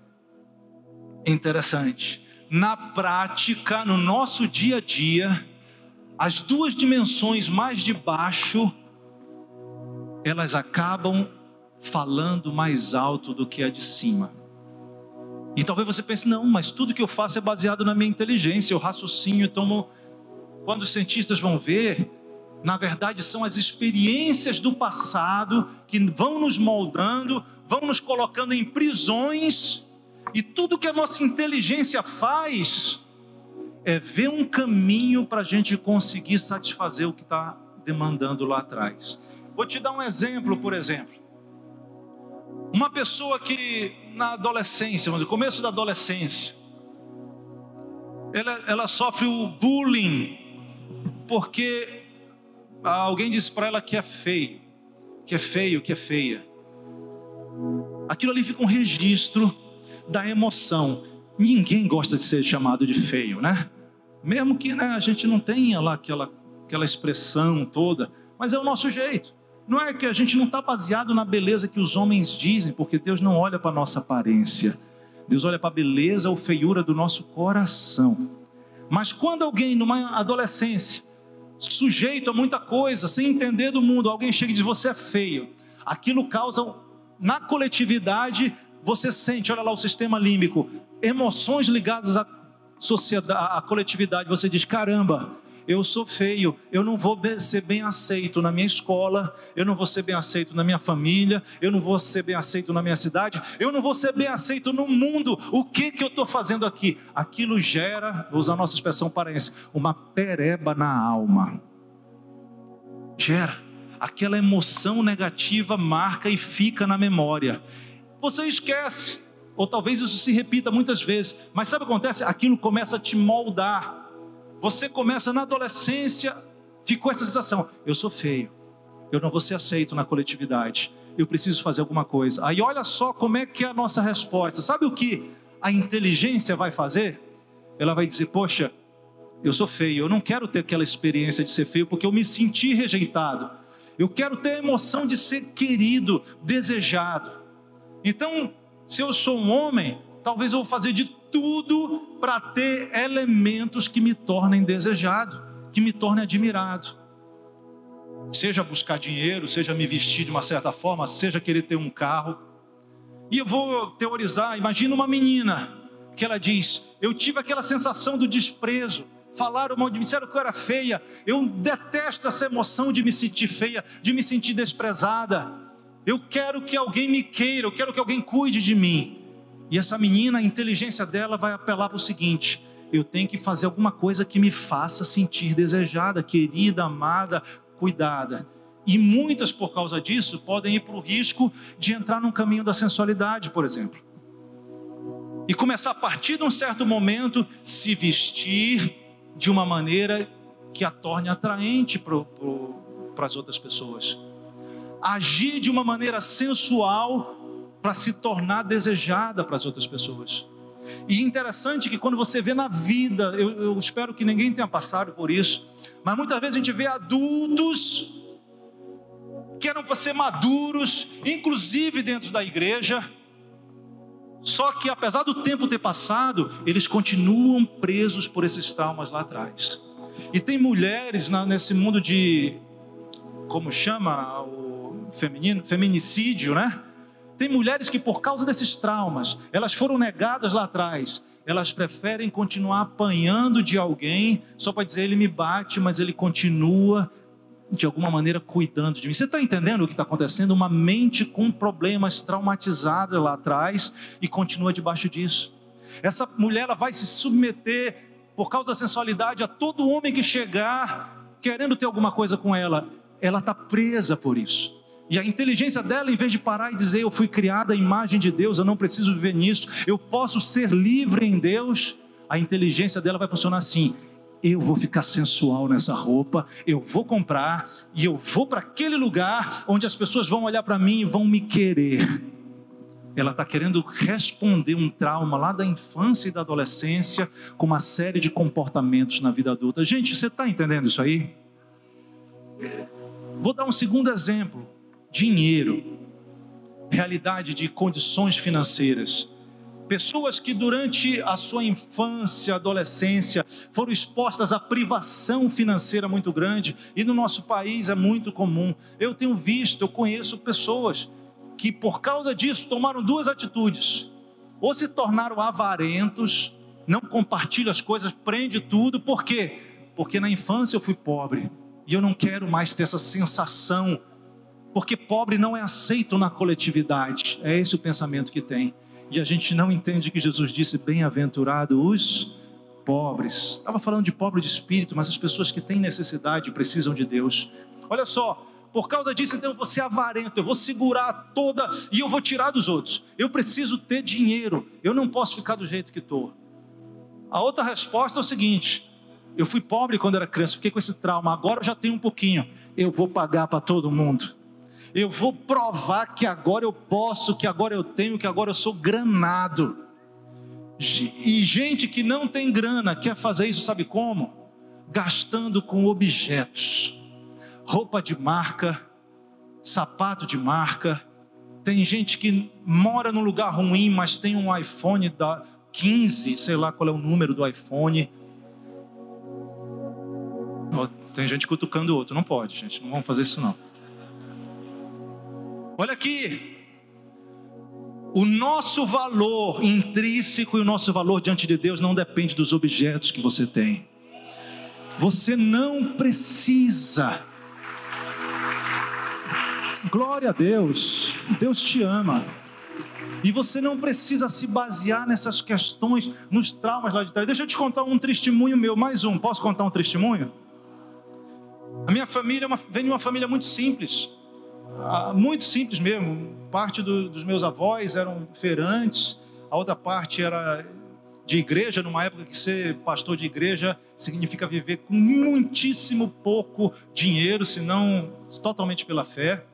interessante. Na prática, no nosso dia a dia, as duas dimensões mais de baixo, elas acabam falando mais alto do que a de cima. E talvez você pense, não, mas tudo que eu faço é baseado na minha inteligência, eu raciocínio, tomo. Quando os cientistas vão ver, na verdade, são as experiências do passado que vão nos moldando, vão nos colocando em prisões, E tudo que a nossa inteligência faz é ver um caminho para a gente conseguir satisfazer o que está demandando lá atrás. Vou te dar um exemplo, por exemplo. Uma pessoa que na adolescência, no começo da adolescência, ela, ela sofre o bullying porque alguém diz para ela que é feio, que é feio, que é feia. Aquilo ali fica um registro da emoção. Ninguém gosta de ser chamado de feio, né? Mesmo que né, a gente não tenha lá aquela, aquela expressão toda, mas é o nosso jeito. Não é que a gente não está baseado na beleza que os homens dizem, porque Deus não olha para a nossa aparência. Deus olha para a beleza ou feiura do nosso coração. Mas quando alguém, numa adolescência, sujeito a muita coisa, sem entender do mundo, alguém chega e diz: Você é feio. Aquilo causa, na coletividade, você sente, olha lá o sistema límbico, emoções ligadas à sociedade, à coletividade. Você diz: Caramba, eu sou feio, eu não vou ser bem aceito na minha escola, eu não vou ser bem aceito na minha família, eu não vou ser bem aceito na minha cidade, eu não vou ser bem aceito no mundo. O que que eu estou fazendo aqui? Aquilo gera, vou usar a nossa expressão paraense, uma pereba na alma. Gera aquela emoção negativa marca e fica na memória. Você esquece, ou talvez isso se repita muitas vezes, mas sabe o que acontece? Aquilo começa a te moldar você começa na adolescência, ficou essa sensação: eu sou feio, eu não vou ser aceito na coletividade, eu preciso fazer alguma coisa. Aí olha só como é que é a nossa resposta. Sabe o que a inteligência vai fazer? Ela vai dizer: poxa, eu sou feio, eu não quero ter aquela experiência de ser feio porque eu me senti rejeitado. Eu quero ter a emoção de ser querido, desejado. Então, se eu sou um homem, talvez eu vou fazer de tudo para ter elementos que me tornem desejado, que me tornem admirado. Seja buscar dinheiro, seja me vestir de uma certa forma, seja querer ter um carro. E eu vou teorizar, imagina uma menina que ela diz: "Eu tive aquela sensação do desprezo, falaram mal de mim, disseram que eu era feia. Eu detesto essa emoção de me sentir feia, de me sentir desprezada. Eu quero que alguém me queira, eu quero que alguém cuide de mim. E essa menina, a inteligência dela vai apelar para o seguinte: eu tenho que fazer alguma coisa que me faça sentir desejada, querida, amada, cuidada. E muitas, por causa disso, podem ir para o risco de entrar num caminho da sensualidade, por exemplo. E começar a partir de um certo momento se vestir de uma maneira que a torne atraente para as outras pessoas. Agir de uma maneira sensual para se tornar desejada para as outras pessoas. E interessante que quando você vê na vida, eu, eu espero que ninguém tenha passado por isso, mas muitas vezes a gente vê adultos que eram para ser maduros, inclusive dentro da igreja, só que apesar do tempo ter passado, eles continuam presos por esses traumas lá atrás. E tem mulheres na, nesse mundo de, como chama feminino, feminicídio, né? Tem mulheres que, por causa desses traumas, elas foram negadas lá atrás, elas preferem continuar apanhando de alguém só para dizer ele me bate, mas ele continua de alguma maneira cuidando de mim. Você está entendendo o que está acontecendo? Uma mente com problemas traumatizadas lá atrás e continua debaixo disso. Essa mulher ela vai se submeter por causa da sensualidade a todo homem que chegar querendo ter alguma coisa com ela. Ela está presa por isso. E a inteligência dela, em vez de parar e dizer, eu fui criada à imagem de Deus, eu não preciso viver nisso, eu posso ser livre em Deus, a inteligência dela vai funcionar assim: eu vou ficar sensual nessa roupa, eu vou comprar e eu vou para aquele lugar onde as pessoas vão olhar para mim e vão me querer. Ela está querendo responder um trauma lá da infância e da adolescência com uma série de comportamentos na vida adulta. Gente, você está entendendo isso aí? Vou dar um segundo exemplo dinheiro, realidade de condições financeiras. Pessoas que durante a sua infância, adolescência, foram expostas à privação financeira muito grande, e no nosso país é muito comum. Eu tenho visto, eu conheço pessoas que por causa disso tomaram duas atitudes: ou se tornaram avarentos, não compartilham as coisas, prende tudo, por quê? Porque na infância eu fui pobre e eu não quero mais ter essa sensação porque pobre não é aceito na coletividade. É esse o pensamento que tem. E a gente não entende que Jesus disse: bem-aventurado os pobres. Estava falando de pobre de espírito, mas as pessoas que têm necessidade precisam de Deus. Olha só, por causa disso, então eu vou ser avarento, eu vou segurar toda e eu vou tirar dos outros. Eu preciso ter dinheiro, eu não posso ficar do jeito que estou. A outra resposta é o seguinte: eu fui pobre quando era criança, fiquei com esse trauma, agora eu já tenho um pouquinho, eu vou pagar para todo mundo. Eu vou provar que agora eu posso, que agora eu tenho, que agora eu sou granado. E gente que não tem grana quer fazer isso, sabe como? Gastando com objetos roupa de marca, sapato de marca. Tem gente que mora num lugar ruim, mas tem um iPhone da 15, sei lá qual é o número do iPhone. Tem gente cutucando o outro, não pode, gente, não vamos fazer isso não. Olha aqui, o nosso valor intrínseco e o nosso valor diante de Deus não depende dos objetos que você tem. Você não precisa Glória a Deus. Deus te ama. E você não precisa se basear nessas questões, nos traumas lá de trás. Deixa eu te contar um testemunho meu, mais um. Posso contar um testemunho? A minha família é uma, vem de uma família muito simples. Ah, muito simples mesmo. Parte do, dos meus avós eram feirantes, a outra parte era de igreja, numa época que ser pastor de igreja significa viver com muitíssimo pouco dinheiro, se não totalmente pela fé.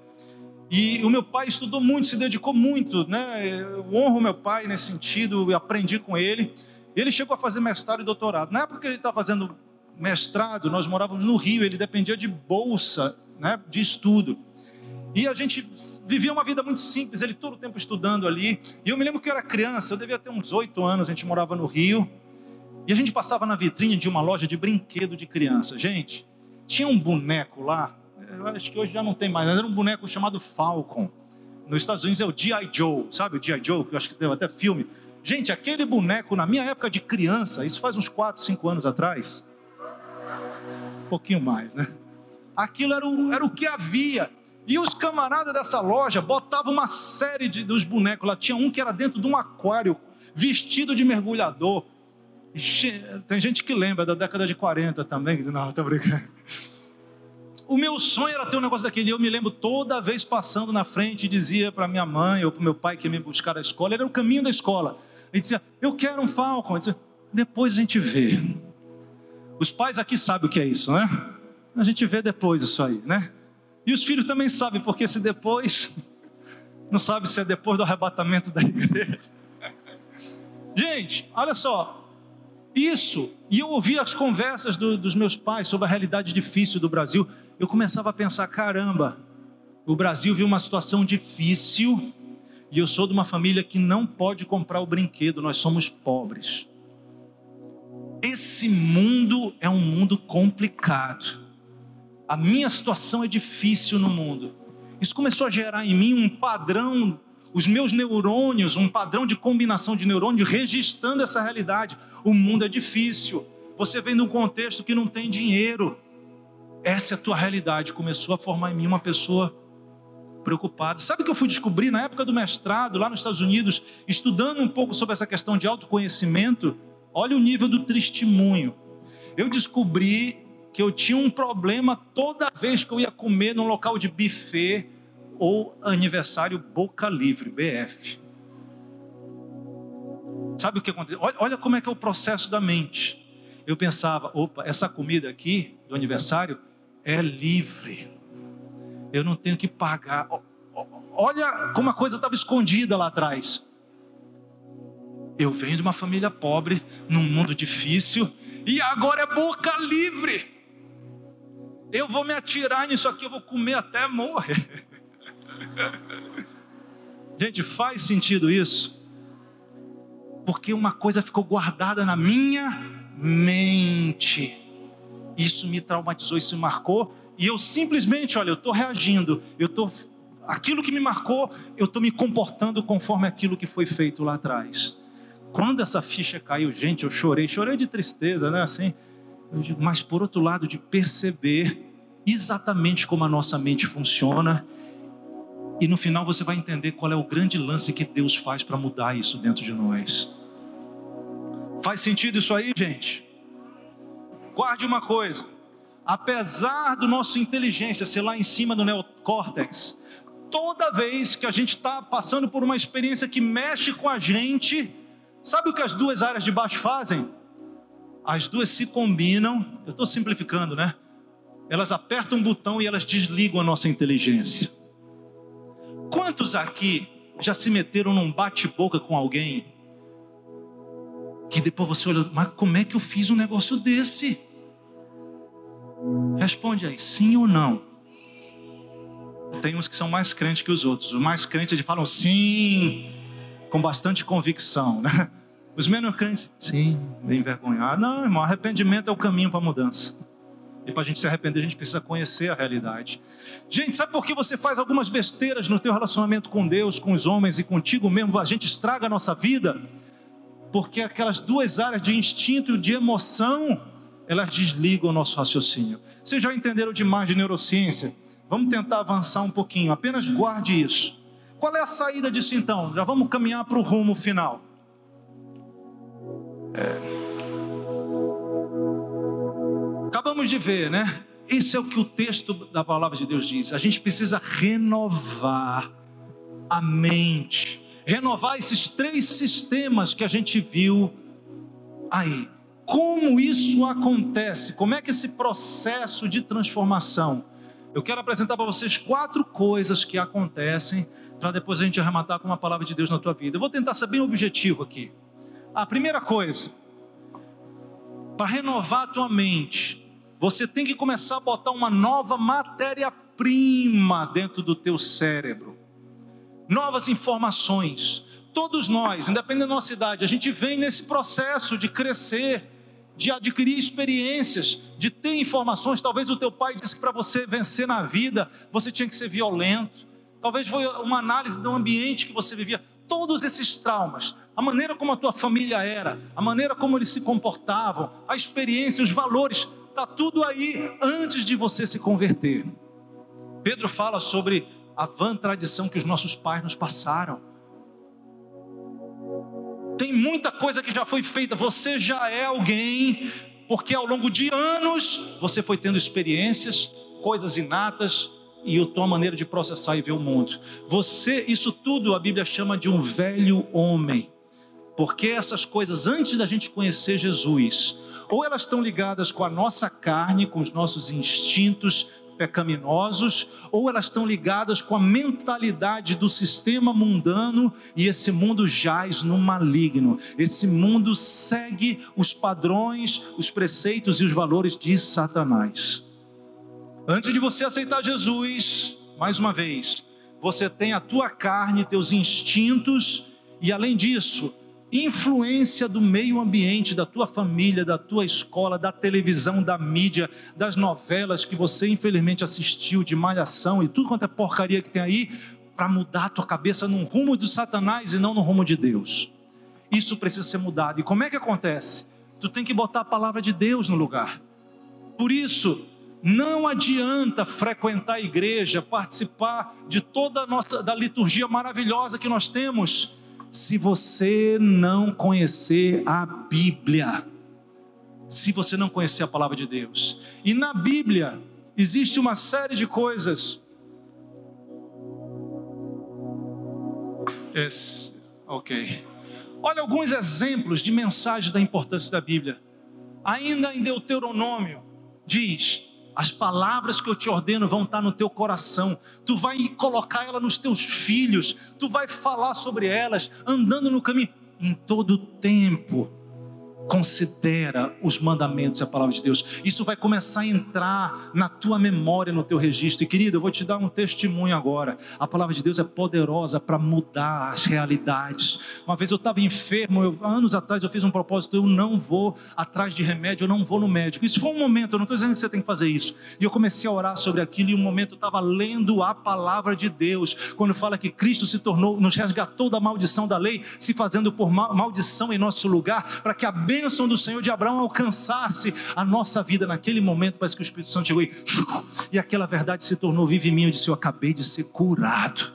E o meu pai estudou muito, se dedicou muito, né? Eu honro meu pai nesse sentido, eu aprendi com ele. Ele chegou a fazer mestrado e doutorado. Na época que ele estava fazendo mestrado, nós morávamos no Rio, ele dependia de bolsa, né, de estudo. E a gente vivia uma vida muito simples, ele todo o tempo estudando ali. E eu me lembro que eu era criança, eu devia ter uns oito anos, a gente morava no Rio. E a gente passava na vitrine de uma loja de brinquedo de criança. Gente, tinha um boneco lá, eu acho que hoje já não tem mais, mas era um boneco chamado Falcon. Nos Estados Unidos é o G.I. Joe, sabe o G.I. Joe, que eu acho que teve até filme. Gente, aquele boneco, na minha época de criança, isso faz uns 4, 5 anos atrás, um pouquinho mais, né? Aquilo era o, era o que havia. E os camaradas dessa loja botavam uma série de, dos bonecos lá. Tinha um que era dentro de um aquário, vestido de mergulhador. Tem gente que lembra da década de 40 também. Não, tô brincando o meu sonho era ter um negócio daquele. Eu me lembro toda vez passando na frente dizia para minha mãe ou para meu pai que ia me buscar da escola, era o caminho da escola. Ele dizia: Eu quero um Falcon. Eu dizia: Depois a gente vê. Os pais aqui sabem o que é isso, né? A gente vê depois isso aí, né? E os filhos também sabem, porque se depois, [LAUGHS] não sabe se é depois do arrebatamento da igreja. Gente, olha só, isso, e eu ouvi as conversas do, dos meus pais sobre a realidade difícil do Brasil eu começava a pensar: caramba, o Brasil viu uma situação difícil e eu sou de uma família que não pode comprar o brinquedo, nós somos pobres. Esse mundo é um mundo complicado. A minha situação é difícil no mundo. Isso começou a gerar em mim um padrão, os meus neurônios, um padrão de combinação de neurônios registrando essa realidade. O mundo é difícil. Você vem de um contexto que não tem dinheiro essa é a tua realidade. Começou a formar em mim uma pessoa preocupada. Sabe o que eu fui descobrir na época do mestrado, lá nos Estados Unidos, estudando um pouco sobre essa questão de autoconhecimento? Olha o nível do testemunho. Eu descobri que eu tinha um problema toda vez que eu ia comer num local de buffet ou aniversário Boca Livre, BF. Sabe o que aconteceu? Olha, olha como é que é o processo da mente. Eu pensava, opa, essa comida aqui do aniversário é livre. Eu não tenho que pagar. Olha como a coisa estava escondida lá atrás. Eu venho de uma família pobre, num mundo difícil, e agora é boca livre. Eu vou me atirar nisso aqui, eu vou comer até morrer. [LAUGHS] Gente, faz sentido isso? Porque uma coisa ficou guardada na minha mente. Isso me traumatizou, isso me marcou. E eu simplesmente, olha, eu estou reagindo, eu estou. Aquilo que me marcou, eu estou me comportando conforme aquilo que foi feito lá atrás. Quando essa ficha caiu, gente, eu chorei, chorei de tristeza, né? Assim, digo, mas por outro lado, de perceber exatamente como a nossa mente funciona E no final você vai entender qual é o grande lance que Deus faz para mudar isso dentro de nós. Faz sentido isso aí, gente? Guarde uma coisa: apesar do nosso inteligência ser lá em cima do neocórtex, toda vez que a gente está passando por uma experiência que mexe com a gente, sabe o que as duas áreas de baixo fazem? As duas se combinam, eu estou simplificando, né? Elas apertam um botão e elas desligam a nossa inteligência. Quantos aqui já se meteram num bate-boca com alguém que depois você olha, mas como é que eu fiz um negócio desse? Responde aí, sim ou não? Tem uns que são mais crentes que os outros. Os mais crentes eles falam sim, com bastante convicção, né? Os menos crentes, sim, bem envergonhado. Não, irmão, arrependimento é o caminho para a mudança. E para a gente se arrepender, a gente precisa conhecer a realidade. Gente, sabe por que você faz algumas besteiras no teu relacionamento com Deus, com os homens e contigo mesmo? A gente estraga a nossa vida? Porque aquelas duas áreas de instinto e de emoção, elas desligam o nosso raciocínio. Vocês já entenderam demais de neurociência? Vamos tentar avançar um pouquinho, apenas guarde isso. Qual é a saída disso então? Já vamos caminhar para o rumo final. É... Acabamos de ver, né? Esse é o que o texto da palavra de Deus diz. A gente precisa renovar a mente, renovar esses três sistemas que a gente viu aí. Como isso acontece? Como é que esse processo de transformação? Eu quero apresentar para vocês quatro coisas que acontecem para depois a gente arrematar com uma palavra de Deus na tua vida. Eu vou tentar ser bem objetivo aqui. A primeira coisa, para renovar a tua mente, você tem que começar a botar uma nova matéria-prima dentro do teu cérebro. Novas informações. Todos nós, independente da nossa idade, a gente vem nesse processo de crescer, de adquirir experiências, de ter informações. Talvez o teu pai disse que para você vencer na vida, você tinha que ser violento. Talvez foi uma análise do ambiente que você vivia. Todos esses traumas, a maneira como a tua família era, a maneira como eles se comportavam, a experiência, os valores, Está tudo aí antes de você se converter. Pedro fala sobre a vã tradição que os nossos pais nos passaram. Tem muita coisa que já foi feita. Você já é alguém, porque ao longo de anos você foi tendo experiências, coisas inatas e a tua maneira de processar e ver o mundo. Você, isso tudo a Bíblia chama de um velho homem. Porque essas coisas antes da gente conhecer Jesus, ou elas estão ligadas com a nossa carne, com os nossos instintos pecaminosos, ou elas estão ligadas com a mentalidade do sistema mundano e esse mundo jaz no maligno. Esse mundo segue os padrões, os preceitos e os valores de Satanás. Antes de você aceitar Jesus, mais uma vez, você tem a tua carne, teus instintos e além disso, influência do meio ambiente, da tua família, da tua escola, da televisão, da mídia, das novelas que você infelizmente assistiu, de malhação e tudo quanto é porcaria que tem aí, para mudar a tua cabeça num rumo de Satanás e não no rumo de Deus. Isso precisa ser mudado. E como é que acontece? Tu tem que botar a palavra de Deus no lugar. Por isso, não adianta frequentar a igreja, participar de toda a nossa da liturgia maravilhosa que nós temos se você não conhecer a Bíblia, se você não conhecer a palavra de Deus. E na Bíblia existe uma série de coisas. Esse, ok. Olha alguns exemplos de mensagens da importância da Bíblia. Ainda em Deuteronômio diz: as palavras que eu te ordeno vão estar no teu coração. Tu vai colocar ela nos teus filhos. Tu vai falar sobre elas andando no caminho em todo tempo considera os mandamentos e a palavra de Deus. Isso vai começar a entrar na tua memória, no teu registro. E querido, eu vou te dar um testemunho agora. A palavra de Deus é poderosa para mudar as realidades. Uma vez eu estava enfermo, eu, anos atrás eu fiz um propósito, eu não vou atrás de remédio, eu não vou no médico. Isso foi um momento, eu não estou dizendo que você tem que fazer isso. E eu comecei a orar sobre aquilo e um momento eu estava lendo a palavra de Deus, quando fala que Cristo se tornou, nos resgatou da maldição da lei, se fazendo por maldição em nosso lugar, para que a bênção do Senhor de Abraão alcançasse a nossa vida naquele momento, parece que o Espírito Santo chegou e, e aquela verdade se tornou viva em mim. Eu disse: Eu acabei de ser curado.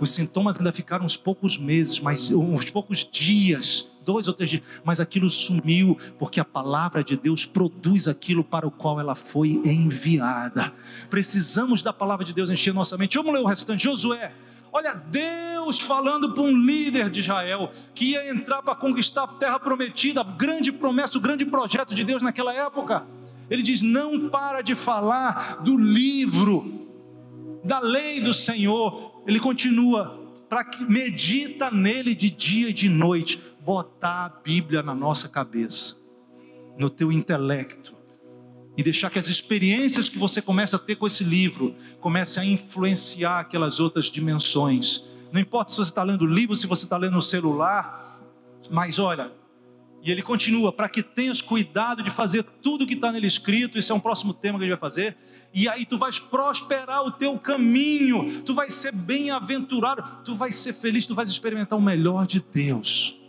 Os sintomas ainda ficaram uns poucos meses, mas uns poucos dias, dois ou três dias, mas aquilo sumiu, porque a palavra de Deus produz aquilo para o qual ela foi enviada. Precisamos da palavra de Deus encher nossa mente. Vamos ler o restante. Josué Olha, Deus falando para um líder de Israel que ia entrar para conquistar a terra prometida, a grande promessa, o grande projeto de Deus naquela época. Ele diz: não para de falar do livro, da lei do Senhor. Ele continua, para que medita nele de dia e de noite, botar a Bíblia na nossa cabeça, no teu intelecto e deixar que as experiências que você começa a ter com esse livro comecem a influenciar aquelas outras dimensões. Não importa se você está lendo livro, se você está lendo no celular, mas olha, e ele continua, para que tenhas cuidado de fazer tudo que está nele escrito, esse é um próximo tema que a gente vai fazer, e aí tu vais prosperar o teu caminho, tu vais ser bem-aventurado, tu vais ser feliz, tu vais experimentar o melhor de Deus.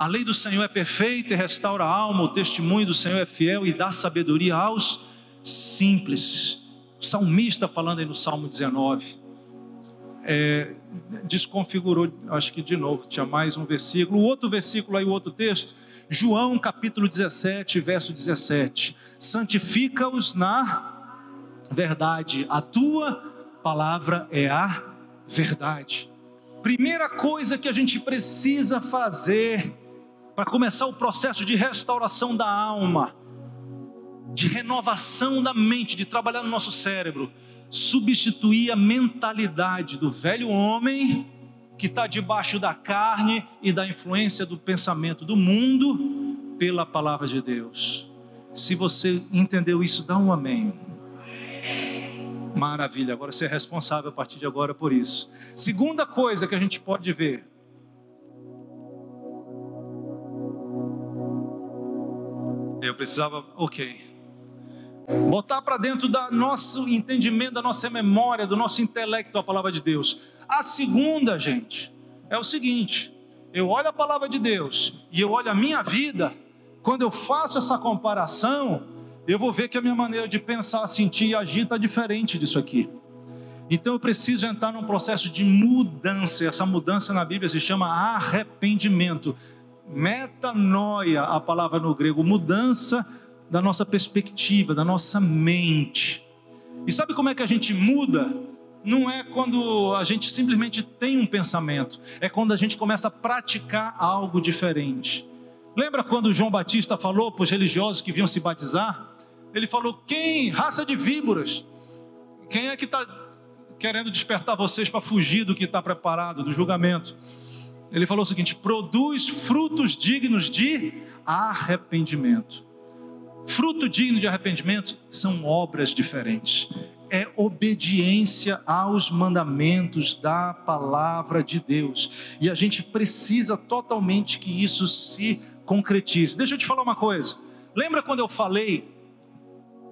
A lei do Senhor é perfeita e restaura a alma, o testemunho do Senhor é fiel e dá sabedoria aos simples. O salmista falando aí no Salmo 19, é, desconfigurou, acho que de novo, tinha mais um versículo. O outro versículo aí, o outro texto, João capítulo 17, verso 17: Santifica-os na verdade, a tua palavra é a verdade. Primeira coisa que a gente precisa fazer para começar o processo de restauração da alma, de renovação da mente, de trabalhar no nosso cérebro, substituir a mentalidade do velho homem que está debaixo da carne e da influência do pensamento do mundo pela palavra de Deus. Se você entendeu isso, dá um amém. Maravilha, agora você é responsável a partir de agora por isso. Segunda coisa que a gente pode ver Eu precisava, ok. Botar para dentro do nosso entendimento, da nossa memória, do nosso intelecto a palavra de Deus. A segunda, gente, é o seguinte: eu olho a palavra de Deus e eu olho a minha vida, quando eu faço essa comparação, eu vou ver que a minha maneira de pensar, sentir e agir está diferente disso aqui. Então eu preciso entrar num processo de mudança. Essa mudança na Bíblia se chama arrependimento. Metanoia, a palavra no grego, mudança da nossa perspectiva, da nossa mente. E sabe como é que a gente muda? Não é quando a gente simplesmente tem um pensamento, é quando a gente começa a praticar algo diferente. Lembra quando João Batista falou para os religiosos que vinham se batizar? Ele falou: Quem? Raça de víboras. Quem é que está querendo despertar vocês para fugir do que está preparado, do julgamento? Ele falou o seguinte: produz frutos dignos de arrependimento. Fruto digno de arrependimento são obras diferentes. É obediência aos mandamentos da palavra de Deus. E a gente precisa totalmente que isso se concretize. Deixa eu te falar uma coisa. Lembra quando eu falei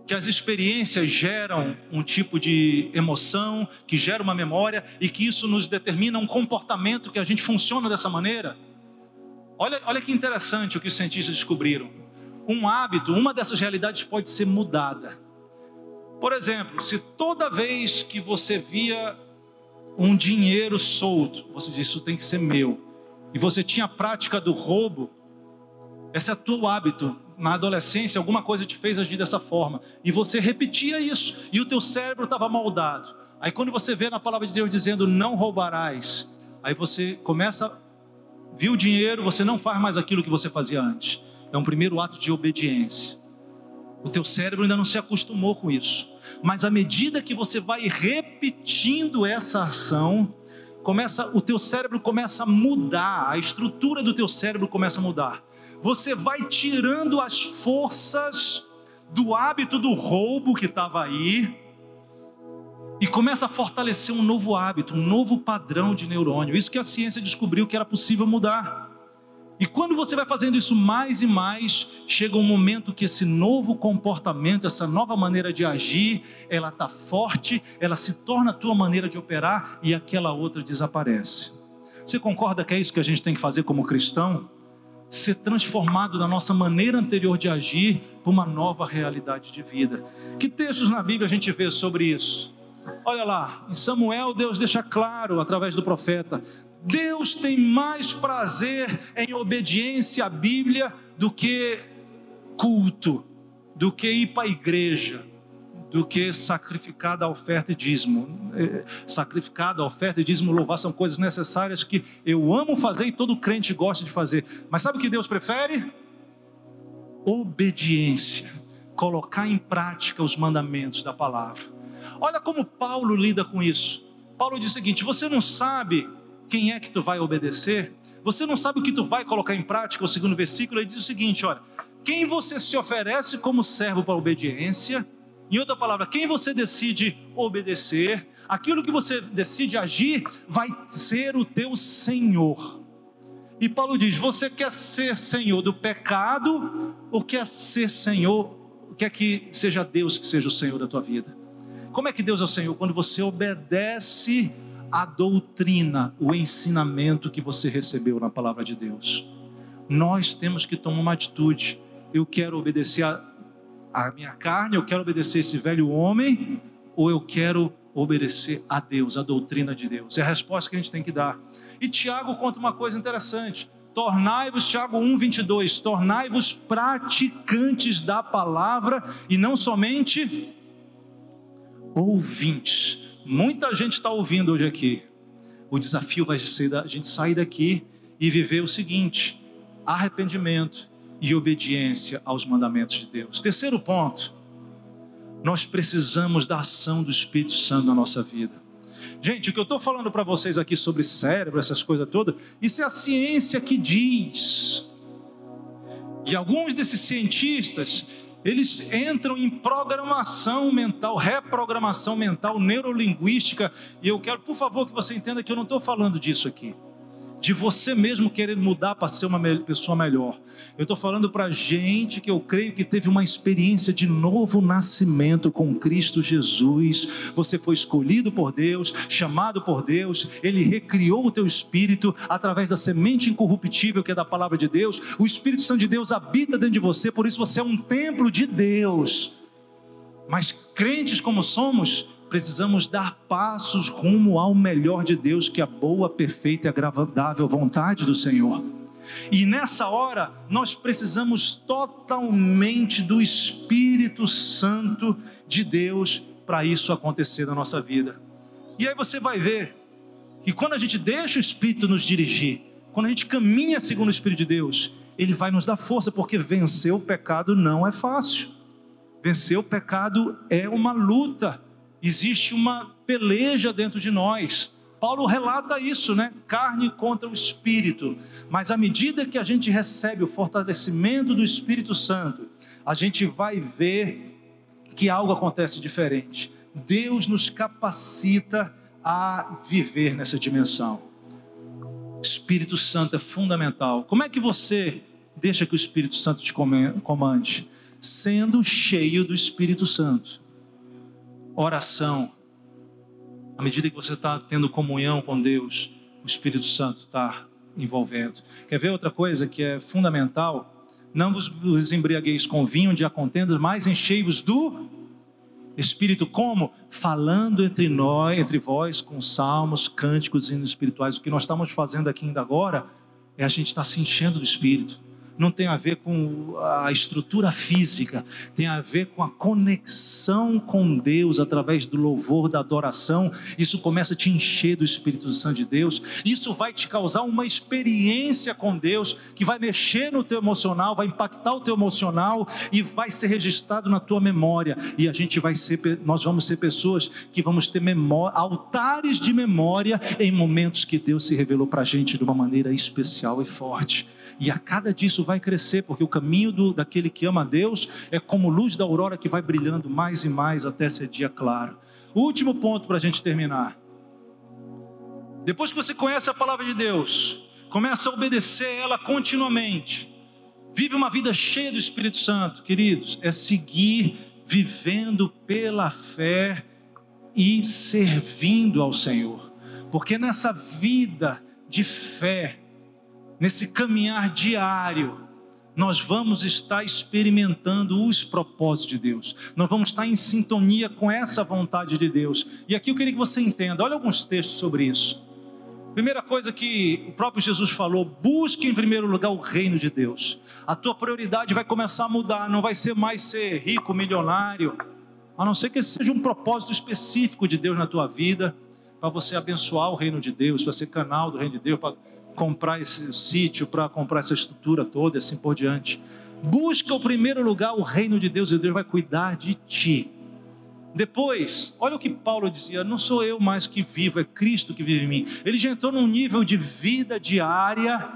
que as experiências geram um tipo de emoção, que gera uma memória e que isso nos determina um comportamento que a gente funciona dessa maneira. Olha, olha que interessante o que os cientistas descobriram. Um hábito, uma dessas realidades pode ser mudada. Por exemplo, se toda vez que você via um dinheiro solto, você diz isso tem que ser meu, e você tinha a prática do roubo, esse é teu hábito. Na adolescência, alguma coisa te fez agir dessa forma. E você repetia isso. E o teu cérebro estava moldado. Aí quando você vê na palavra de Deus dizendo não roubarás, aí você começa, viu o dinheiro, você não faz mais aquilo que você fazia antes. É um primeiro ato de obediência. O teu cérebro ainda não se acostumou com isso. Mas à medida que você vai repetindo essa ação, começa, o teu cérebro começa a mudar, a estrutura do teu cérebro começa a mudar você vai tirando as forças do hábito do roubo que estava aí e começa a fortalecer um novo hábito, um novo padrão de neurônio. Isso que a ciência descobriu que era possível mudar. E quando você vai fazendo isso mais e mais, chega um momento que esse novo comportamento, essa nova maneira de agir, ela está forte, ela se torna a tua maneira de operar e aquela outra desaparece. Você concorda que é isso que a gente tem que fazer como cristão? Ser transformado da nossa maneira anterior de agir para uma nova realidade de vida. Que textos na Bíblia a gente vê sobre isso? Olha lá, em Samuel, Deus deixa claro através do profeta: Deus tem mais prazer em obediência à Bíblia do que culto, do que ir para a igreja, do que sacrificar da oferta e dízimo. É, sacrificar da oferta e dízimo, louvar são coisas necessárias que eu amo fazer e todo crente gosta de fazer. Mas sabe o que Deus prefere? Obediência, colocar em prática os mandamentos da palavra. Olha como Paulo lida com isso. Paulo diz o seguinte: você não sabe quem é que tu vai obedecer? Você não sabe o que tu vai colocar em prática? O segundo versículo ele diz o seguinte: olha, quem você se oferece como servo para a obediência? Em outra palavra, quem você decide obedecer, aquilo que você decide agir, vai ser o teu Senhor. E Paulo diz: você quer ser Senhor do pecado ou quer ser Senhor, quer que seja Deus que seja o Senhor da tua vida? Como é que Deus é o Senhor? Quando você obedece a doutrina, o ensinamento que você recebeu na palavra de Deus. Nós temos que tomar uma atitude. Eu quero obedecer a a minha carne, eu quero obedecer esse velho homem, ou eu quero obedecer a Deus, a doutrina de Deus? É a resposta que a gente tem que dar. E Tiago conta uma coisa interessante. Tornai-vos, Tiago 1, 22, tornai-vos praticantes da palavra e não somente ouvintes. Muita gente está ouvindo hoje aqui. O desafio vai ser a gente sair daqui e viver o seguinte: arrependimento, e obediência aos mandamentos de Deus. Terceiro ponto, nós precisamos da ação do Espírito Santo na nossa vida. Gente, o que eu estou falando para vocês aqui sobre cérebro, essas coisas todas, isso é a ciência que diz. E alguns desses cientistas, eles entram em programação mental, reprogramação mental, neurolinguística, e eu quero, por favor, que você entenda que eu não estou falando disso aqui de você mesmo querer mudar para ser uma pessoa melhor. Eu estou falando para gente que eu creio que teve uma experiência de novo nascimento com Cristo Jesus. Você foi escolhido por Deus, chamado por Deus, Ele recriou o teu espírito através da semente incorruptível que é da palavra de Deus. O Espírito Santo de Deus habita dentro de você, por isso você é um templo de Deus. Mas crentes como somos, precisamos dar passos rumo ao melhor de Deus, que é a boa, perfeita e agradável vontade do Senhor. E nessa hora, nós precisamos totalmente do Espírito Santo de Deus para isso acontecer na nossa vida. E aí você vai ver que quando a gente deixa o Espírito nos dirigir, quando a gente caminha segundo o Espírito de Deus, ele vai nos dar força, porque vencer o pecado não é fácil. Vencer o pecado é uma luta existe uma peleja dentro de nós. Paulo relata isso, né? Carne contra o espírito. Mas à medida que a gente recebe o fortalecimento do Espírito Santo, a gente vai ver que algo acontece diferente. Deus nos capacita a viver nessa dimensão. Espírito Santo é fundamental. Como é que você deixa que o Espírito Santo te comande? Sendo cheio do Espírito Santo oração, à medida que você está tendo comunhão com Deus, o Espírito Santo está envolvendo. Quer ver outra coisa que é fundamental? Não vos embriagueis com vinho de contendas, mas enchei-vos do Espírito como? Falando entre nós, entre vós, com salmos, cânticos e espirituais. O que nós estamos fazendo aqui ainda agora é a gente estar tá se enchendo do Espírito não tem a ver com a estrutura física, tem a ver com a conexão com Deus através do louvor, da adoração. Isso começa a te encher do Espírito Santo de Deus. Isso vai te causar uma experiência com Deus que vai mexer no teu emocional, vai impactar o teu emocional e vai ser registrado na tua memória. E a gente vai ser, nós vamos ser pessoas que vamos ter memória, altares de memória em momentos que Deus se revelou para a gente de uma maneira especial e forte. E a cada dia isso vai crescer, porque o caminho do, daquele que ama a Deus é como luz da aurora que vai brilhando mais e mais até ser dia claro. Último ponto para a gente terminar. Depois que você conhece a palavra de Deus, começa a obedecer ela continuamente, vive uma vida cheia do Espírito Santo, queridos, é seguir vivendo pela fé e servindo ao Senhor, porque nessa vida de fé, nesse caminhar diário, nós vamos estar experimentando os propósitos de Deus, nós vamos estar em sintonia com essa vontade de Deus. E aqui eu queria que você entenda, olha alguns textos sobre isso. Primeira coisa que o próprio Jesus falou: busque em primeiro lugar o reino de Deus. A tua prioridade vai começar a mudar, não vai ser mais ser rico, milionário, a não ser que esse seja um propósito específico de Deus na tua vida, para você abençoar o reino de Deus, para ser canal do reino de Deus, para comprar esse sítio, para comprar essa estrutura toda e assim por diante. Busca o primeiro lugar o reino de Deus e Deus vai cuidar de ti. Depois, olha o que Paulo dizia: não sou eu mais que vivo, é Cristo que vive em mim. Ele já entrou num nível de vida diária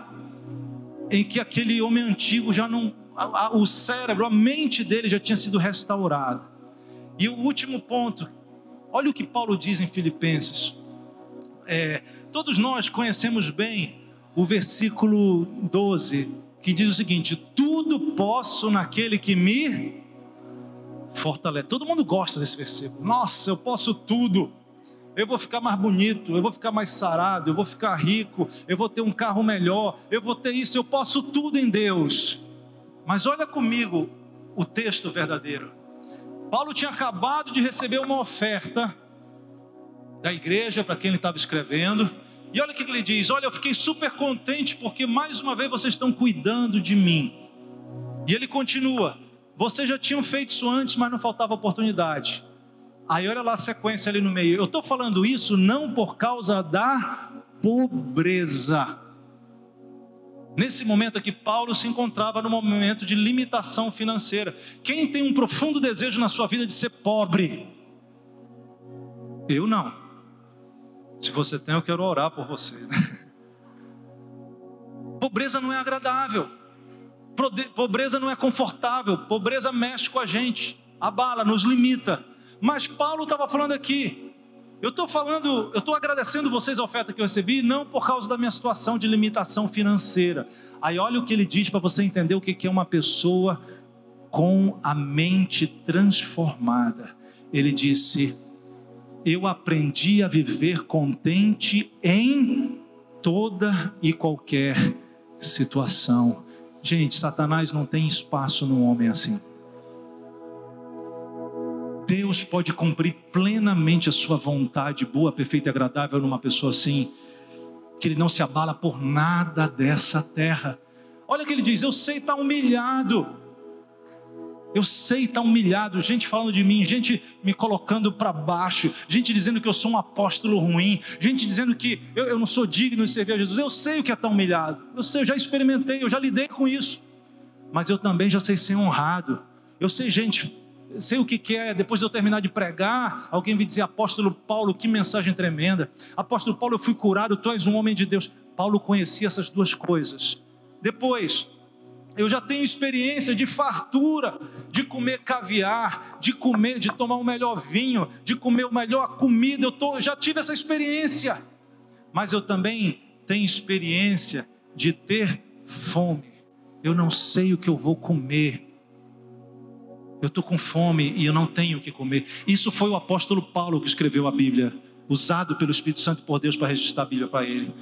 em que aquele homem antigo já não, a, a, o cérebro, a mente dele já tinha sido restaurada. E o último ponto, olha o que Paulo diz em Filipenses. É, todos nós conhecemos bem o versículo 12, que diz o seguinte: Tudo posso naquele que me fortalece. Todo mundo gosta desse versículo. Nossa, eu posso tudo. Eu vou ficar mais bonito, eu vou ficar mais sarado, eu vou ficar rico, eu vou ter um carro melhor, eu vou ter isso, eu posso tudo em Deus. Mas olha comigo o texto verdadeiro. Paulo tinha acabado de receber uma oferta da igreja para quem ele estava escrevendo, e olha o que ele diz: Olha, eu fiquei super contente porque mais uma vez vocês estão cuidando de mim. E ele continua: Vocês já tinham feito isso antes, mas não faltava oportunidade. Aí olha lá a sequência ali no meio. Eu estou falando isso não por causa da pobreza. Nesse momento aqui, Paulo se encontrava num momento de limitação financeira. Quem tem um profundo desejo na sua vida de ser pobre? Eu não. Se você tem, eu quero orar por você. Né? Pobreza não é agradável. Pobreza não é confortável. Pobreza mexe com a gente, abala, nos limita. Mas Paulo estava falando aqui. Eu estou falando, eu estou agradecendo vocês a oferta que eu recebi, não por causa da minha situação de limitação financeira. Aí olha o que ele diz para você entender o que é uma pessoa com a mente transformada. Ele disse: eu aprendi a viver contente em toda e qualquer situação. Gente, Satanás não tem espaço num homem assim. Deus pode cumprir plenamente a sua vontade boa, perfeita e agradável numa pessoa assim, que ele não se abala por nada dessa terra. Olha o que ele diz: Eu sei estar tá humilhado, eu sei estar tá humilhado, gente falando de mim, gente me colocando para baixo, gente dizendo que eu sou um apóstolo ruim, gente dizendo que eu, eu, não sou digno de servir a Jesus. Eu sei o que é estar humilhado, eu sei, eu já experimentei, eu já lidei com isso, mas eu também já sei ser honrado. Eu sei, gente, sei o que é, depois de eu terminar de pregar, alguém me dizer, apóstolo Paulo, que mensagem tremenda. Apóstolo Paulo, eu fui curado, tu és um homem de Deus. Paulo conhecia essas duas coisas. Depois, eu já tenho experiência de fartura, de comer caviar, de comer, de tomar o melhor vinho, de comer o melhor comida. Eu tô, já tive essa experiência. Mas eu também tenho experiência de ter fome. Eu não sei o que eu vou comer. Eu estou com fome e eu não tenho o que comer. Isso foi o apóstolo Paulo que escreveu a Bíblia, usado pelo Espírito Santo por Deus para registrar a Bíblia para ele.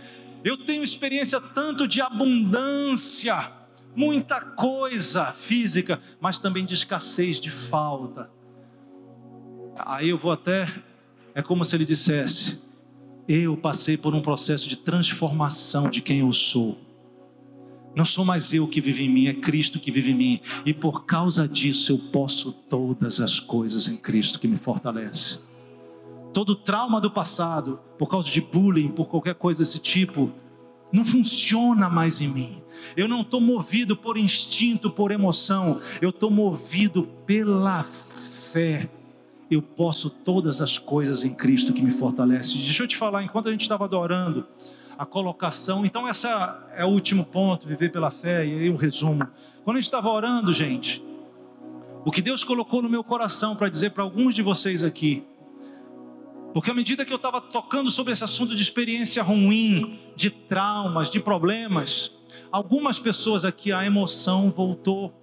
Eu tenho experiência tanto de abundância muita coisa física, mas também de escassez, de falta. Aí eu vou até, é como se ele dissesse: Eu passei por um processo de transformação de quem eu sou. Não sou mais eu que vive em mim, é Cristo que vive em mim. E por causa disso eu posso todas as coisas em Cristo que me fortalece. Todo trauma do passado, por causa de bullying, por qualquer coisa desse tipo, não funciona mais em mim. Eu não estou movido por instinto, por emoção, eu estou movido pela fé. Eu posso todas as coisas em Cristo que me fortalece. Deixa eu te falar, enquanto a gente estava adorando, a colocação, então essa é o último ponto, viver pela fé, e aí o um resumo. Quando a gente estava orando, gente, o que Deus colocou no meu coração para dizer para alguns de vocês aqui, porque à medida que eu estava tocando sobre esse assunto de experiência ruim, de traumas, de problemas, algumas pessoas aqui a emoção voltou.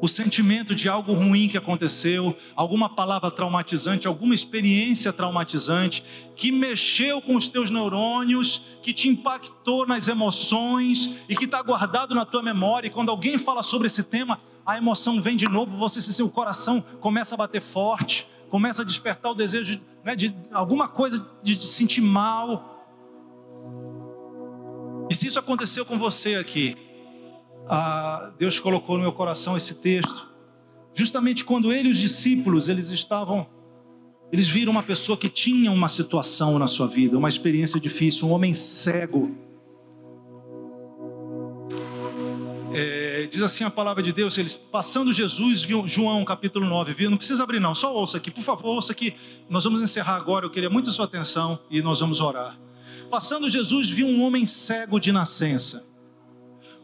o sentimento de algo ruim que aconteceu, alguma palavra traumatizante, alguma experiência traumatizante que mexeu com os teus neurônios, que te impactou nas emoções e que está guardado na tua memória. E quando alguém fala sobre esse tema, a emoção vem de novo, você se seu coração começa a bater forte, começa a despertar o desejo né, de alguma coisa de te sentir mal. E se isso aconteceu com você aqui, ah, Deus colocou no meu coração esse texto, justamente quando ele e os discípulos, eles estavam, eles viram uma pessoa que tinha uma situação na sua vida, uma experiência difícil, um homem cego. É, diz assim a palavra de Deus, eles passando Jesus, viu, João capítulo 9, viu? Não precisa abrir não, só ouça aqui, por favor, ouça aqui. Nós vamos encerrar agora, eu queria muito a sua atenção e nós vamos orar. Passando Jesus, viu um homem cego de nascença.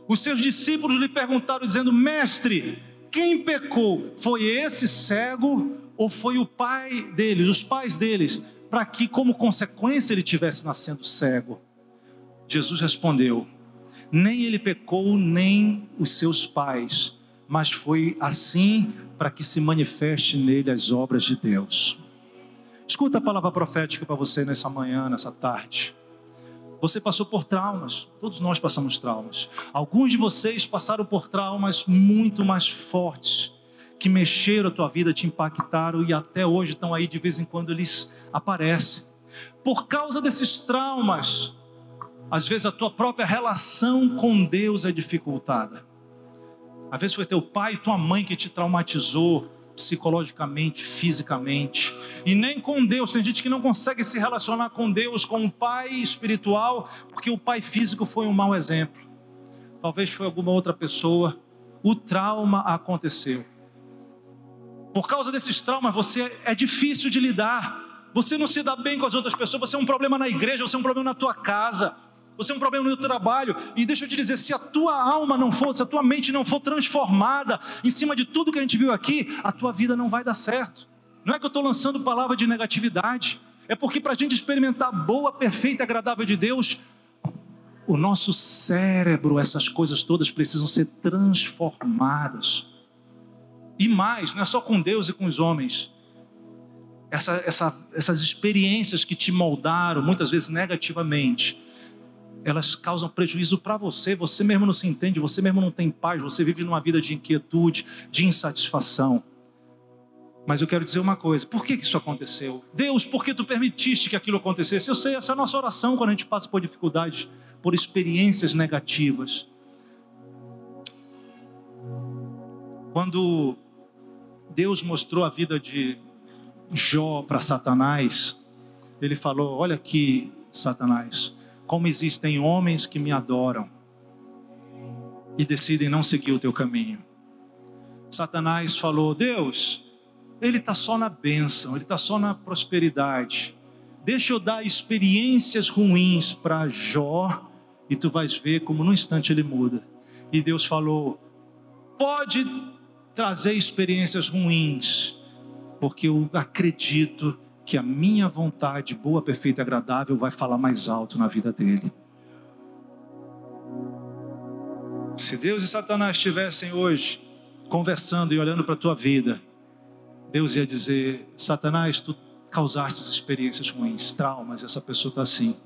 Os seus discípulos lhe perguntaram, dizendo: Mestre, quem pecou? Foi esse cego ou foi o pai deles, os pais deles, para que, como consequência, ele tivesse nascendo cego? Jesus respondeu: Nem ele pecou, nem os seus pais, mas foi assim para que se manifeste nele as obras de Deus. Escuta a palavra profética para você nessa manhã, nessa tarde. Você passou por traumas, todos nós passamos traumas. Alguns de vocês passaram por traumas muito mais fortes, que mexeram a tua vida, te impactaram e até hoje estão aí de vez em quando eles aparecem. Por causa desses traumas, às vezes a tua própria relação com Deus é dificultada. Às vezes foi teu pai e tua mãe que te traumatizou, psicologicamente, fisicamente, e nem com Deus. Tem gente que não consegue se relacionar com Deus, com o pai espiritual, porque o pai físico foi um mau exemplo. Talvez foi alguma outra pessoa. O trauma aconteceu. Por causa desses traumas, você é difícil de lidar. Você não se dá bem com as outras pessoas, você é um problema na igreja, você é um problema na tua casa você é um problema no trabalho. E deixa eu te dizer: se a tua alma não for, se a tua mente não for transformada em cima de tudo que a gente viu aqui, a tua vida não vai dar certo. Não é que eu estou lançando palavra de negatividade, é porque para a gente experimentar boa, perfeita e agradável de Deus, o nosso cérebro, essas coisas todas precisam ser transformadas. E mais, não é só com Deus e com os homens. Essa, essa, essas experiências que te moldaram, muitas vezes negativamente, elas causam prejuízo para você, você mesmo não se entende, você mesmo não tem paz, você vive numa vida de inquietude, de insatisfação. Mas eu quero dizer uma coisa: por que, que isso aconteceu? Deus, por que tu permitiste que aquilo acontecesse? Eu sei, essa é a nossa oração quando a gente passa por dificuldades, por experiências negativas. Quando Deus mostrou a vida de Jó para Satanás, ele falou: Olha aqui, Satanás, como existem homens que me adoram e decidem não seguir o teu caminho. Satanás falou: Deus, ele está só na bênção, ele está só na prosperidade. Deixa eu dar experiências ruins para Jó e tu vais ver como num instante ele muda. E Deus falou: pode trazer experiências ruins, porque eu acredito que a minha vontade boa, perfeita e agradável vai falar mais alto na vida dele. Se Deus e Satanás estivessem hoje conversando e olhando para a tua vida, Deus ia dizer: Satanás, tu causaste experiências ruins, traumas, essa pessoa está assim.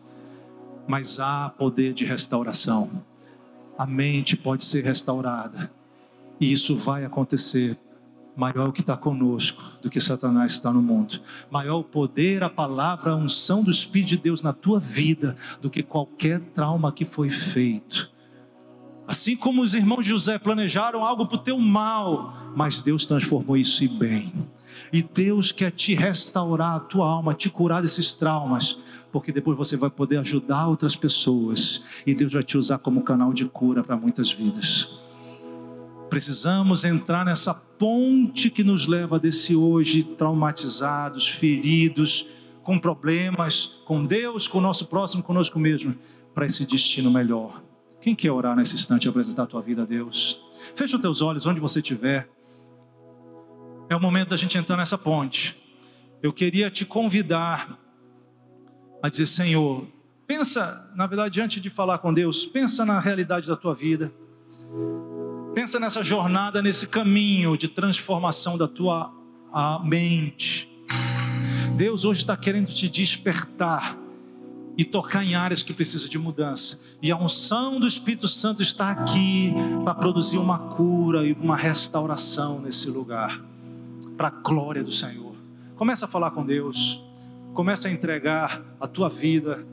Mas há poder de restauração. A mente pode ser restaurada. E isso vai acontecer maior o que está conosco do que Satanás está no mundo. Maior o poder, a palavra, a unção do Espírito de Deus na tua vida do que qualquer trauma que foi feito. Assim como os irmãos José planejaram algo para o teu mal, mas Deus transformou isso em bem. E Deus quer te restaurar a tua alma, te curar desses traumas, porque depois você vai poder ajudar outras pessoas e Deus vai te usar como canal de cura para muitas vidas. Precisamos entrar nessa ponte que nos leva desse hoje traumatizados, feridos, com problemas com Deus, com o nosso próximo, conosco mesmo, para esse destino melhor. Quem quer orar nesse instante e apresentar a tua vida a Deus? Fecha os teus olhos onde você estiver. É o momento da gente entrar nessa ponte. Eu queria te convidar a dizer, Senhor, pensa, na verdade, antes de falar com Deus, pensa na realidade da tua vida. Pensa nessa jornada, nesse caminho de transformação da tua mente. Deus hoje está querendo te despertar e tocar em áreas que precisam de mudança. E a unção do Espírito Santo está aqui para produzir uma cura e uma restauração nesse lugar, para a glória do Senhor. Começa a falar com Deus. Começa a entregar a tua vida.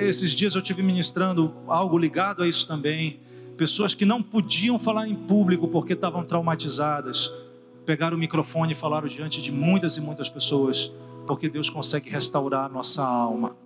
Esses dias eu tive ministrando algo ligado a isso também. Pessoas que não podiam falar em público porque estavam traumatizadas, pegaram o microfone e falaram diante de muitas e muitas pessoas, porque Deus consegue restaurar a nossa alma.